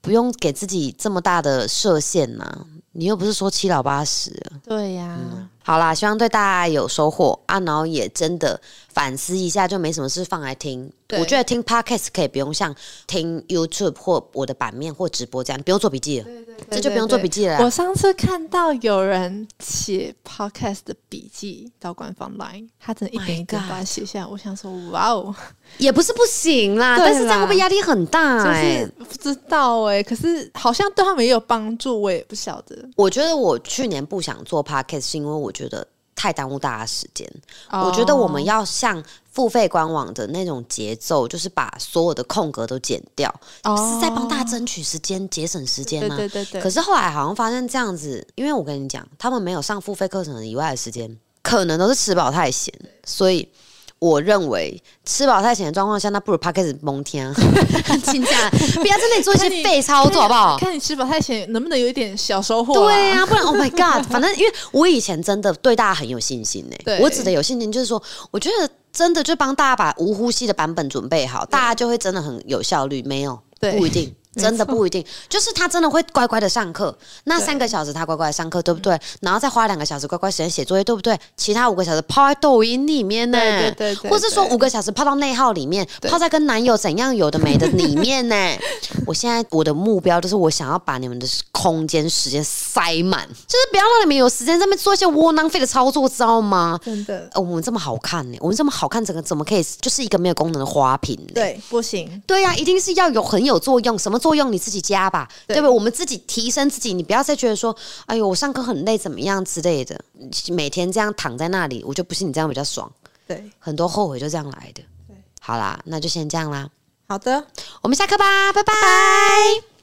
不用给自己这么大的设限呐、你又不是说七老八十了。对呀，好啦，希望对大家有收获啊，然后也真的反思一下，就没什么事放来听。我觉得听 podcast 可以不用像听 YouTube 或我的版面或直播这样，不用做笔记了，这就不用做笔记了啊。我上次看到有人写 podcast 的笔记到官方 line，他真的一点一点把它写下来。我想说，哇哦，也不是不行啦，对但是这样啦会不会压力很大、就哎、是不知道哎、可是好像对他们也有帮助，我也不晓得。我觉得我去年不想做 podcast 是因为我觉得太耽误大家时间。我觉得我们要要像付费官网的那种节奏，就是把所有的空格都剪掉，是在帮大家争取时间、节省时间对吗？对对对，可是后来好像发现这样子，因为我跟你讲，他们没有上付费课程以外的时间，可能都是吃饱太闲，所以。我认为吃饱太闲的状况下，那不如 p 开始蒙天，请假，不要在那里做一些废操作，好不好？看你吃饱太闲，能不能有一点小收获、对呀、不然 Oh my God，反正因为我以前真的对大家很有信心呢、对我指的有信心就是说，我觉得真的就帮大家把无呼吸的版本准备好，大家就会真的很有效率。没有，不一定。没真的不一定，就是他真的会乖乖的上课，那三个小时他乖乖的上课，对不对？然后再花两个小时乖乖时间写作业，对不对？其他五个小时泡在抖音里面呢，对对对对或是说五个小时泡到内耗里面，泡在跟男友怎样有的没的里面呢。我现在我的目标就是我想要把你们的空间时间塞满，就是不要让你们有时间在那边做一些窝囊废的操作，知道吗？真的呃我们这么好看呢、我们这么好看，整个怎么可以就是一个没有功能的花瓶呢？对，不行，对呀、一定是要有很有作用，什么作用你自己加吧，对。对不对？我们自己提升自己，你不要再觉得说，哎呦，我上课很累，怎么样之类的，每天这样躺在那里，我就不信你这样比较爽，对，很多后悔就这样来的。对。好啦，那就先这样啦，好的。我们下课吧，拜。拜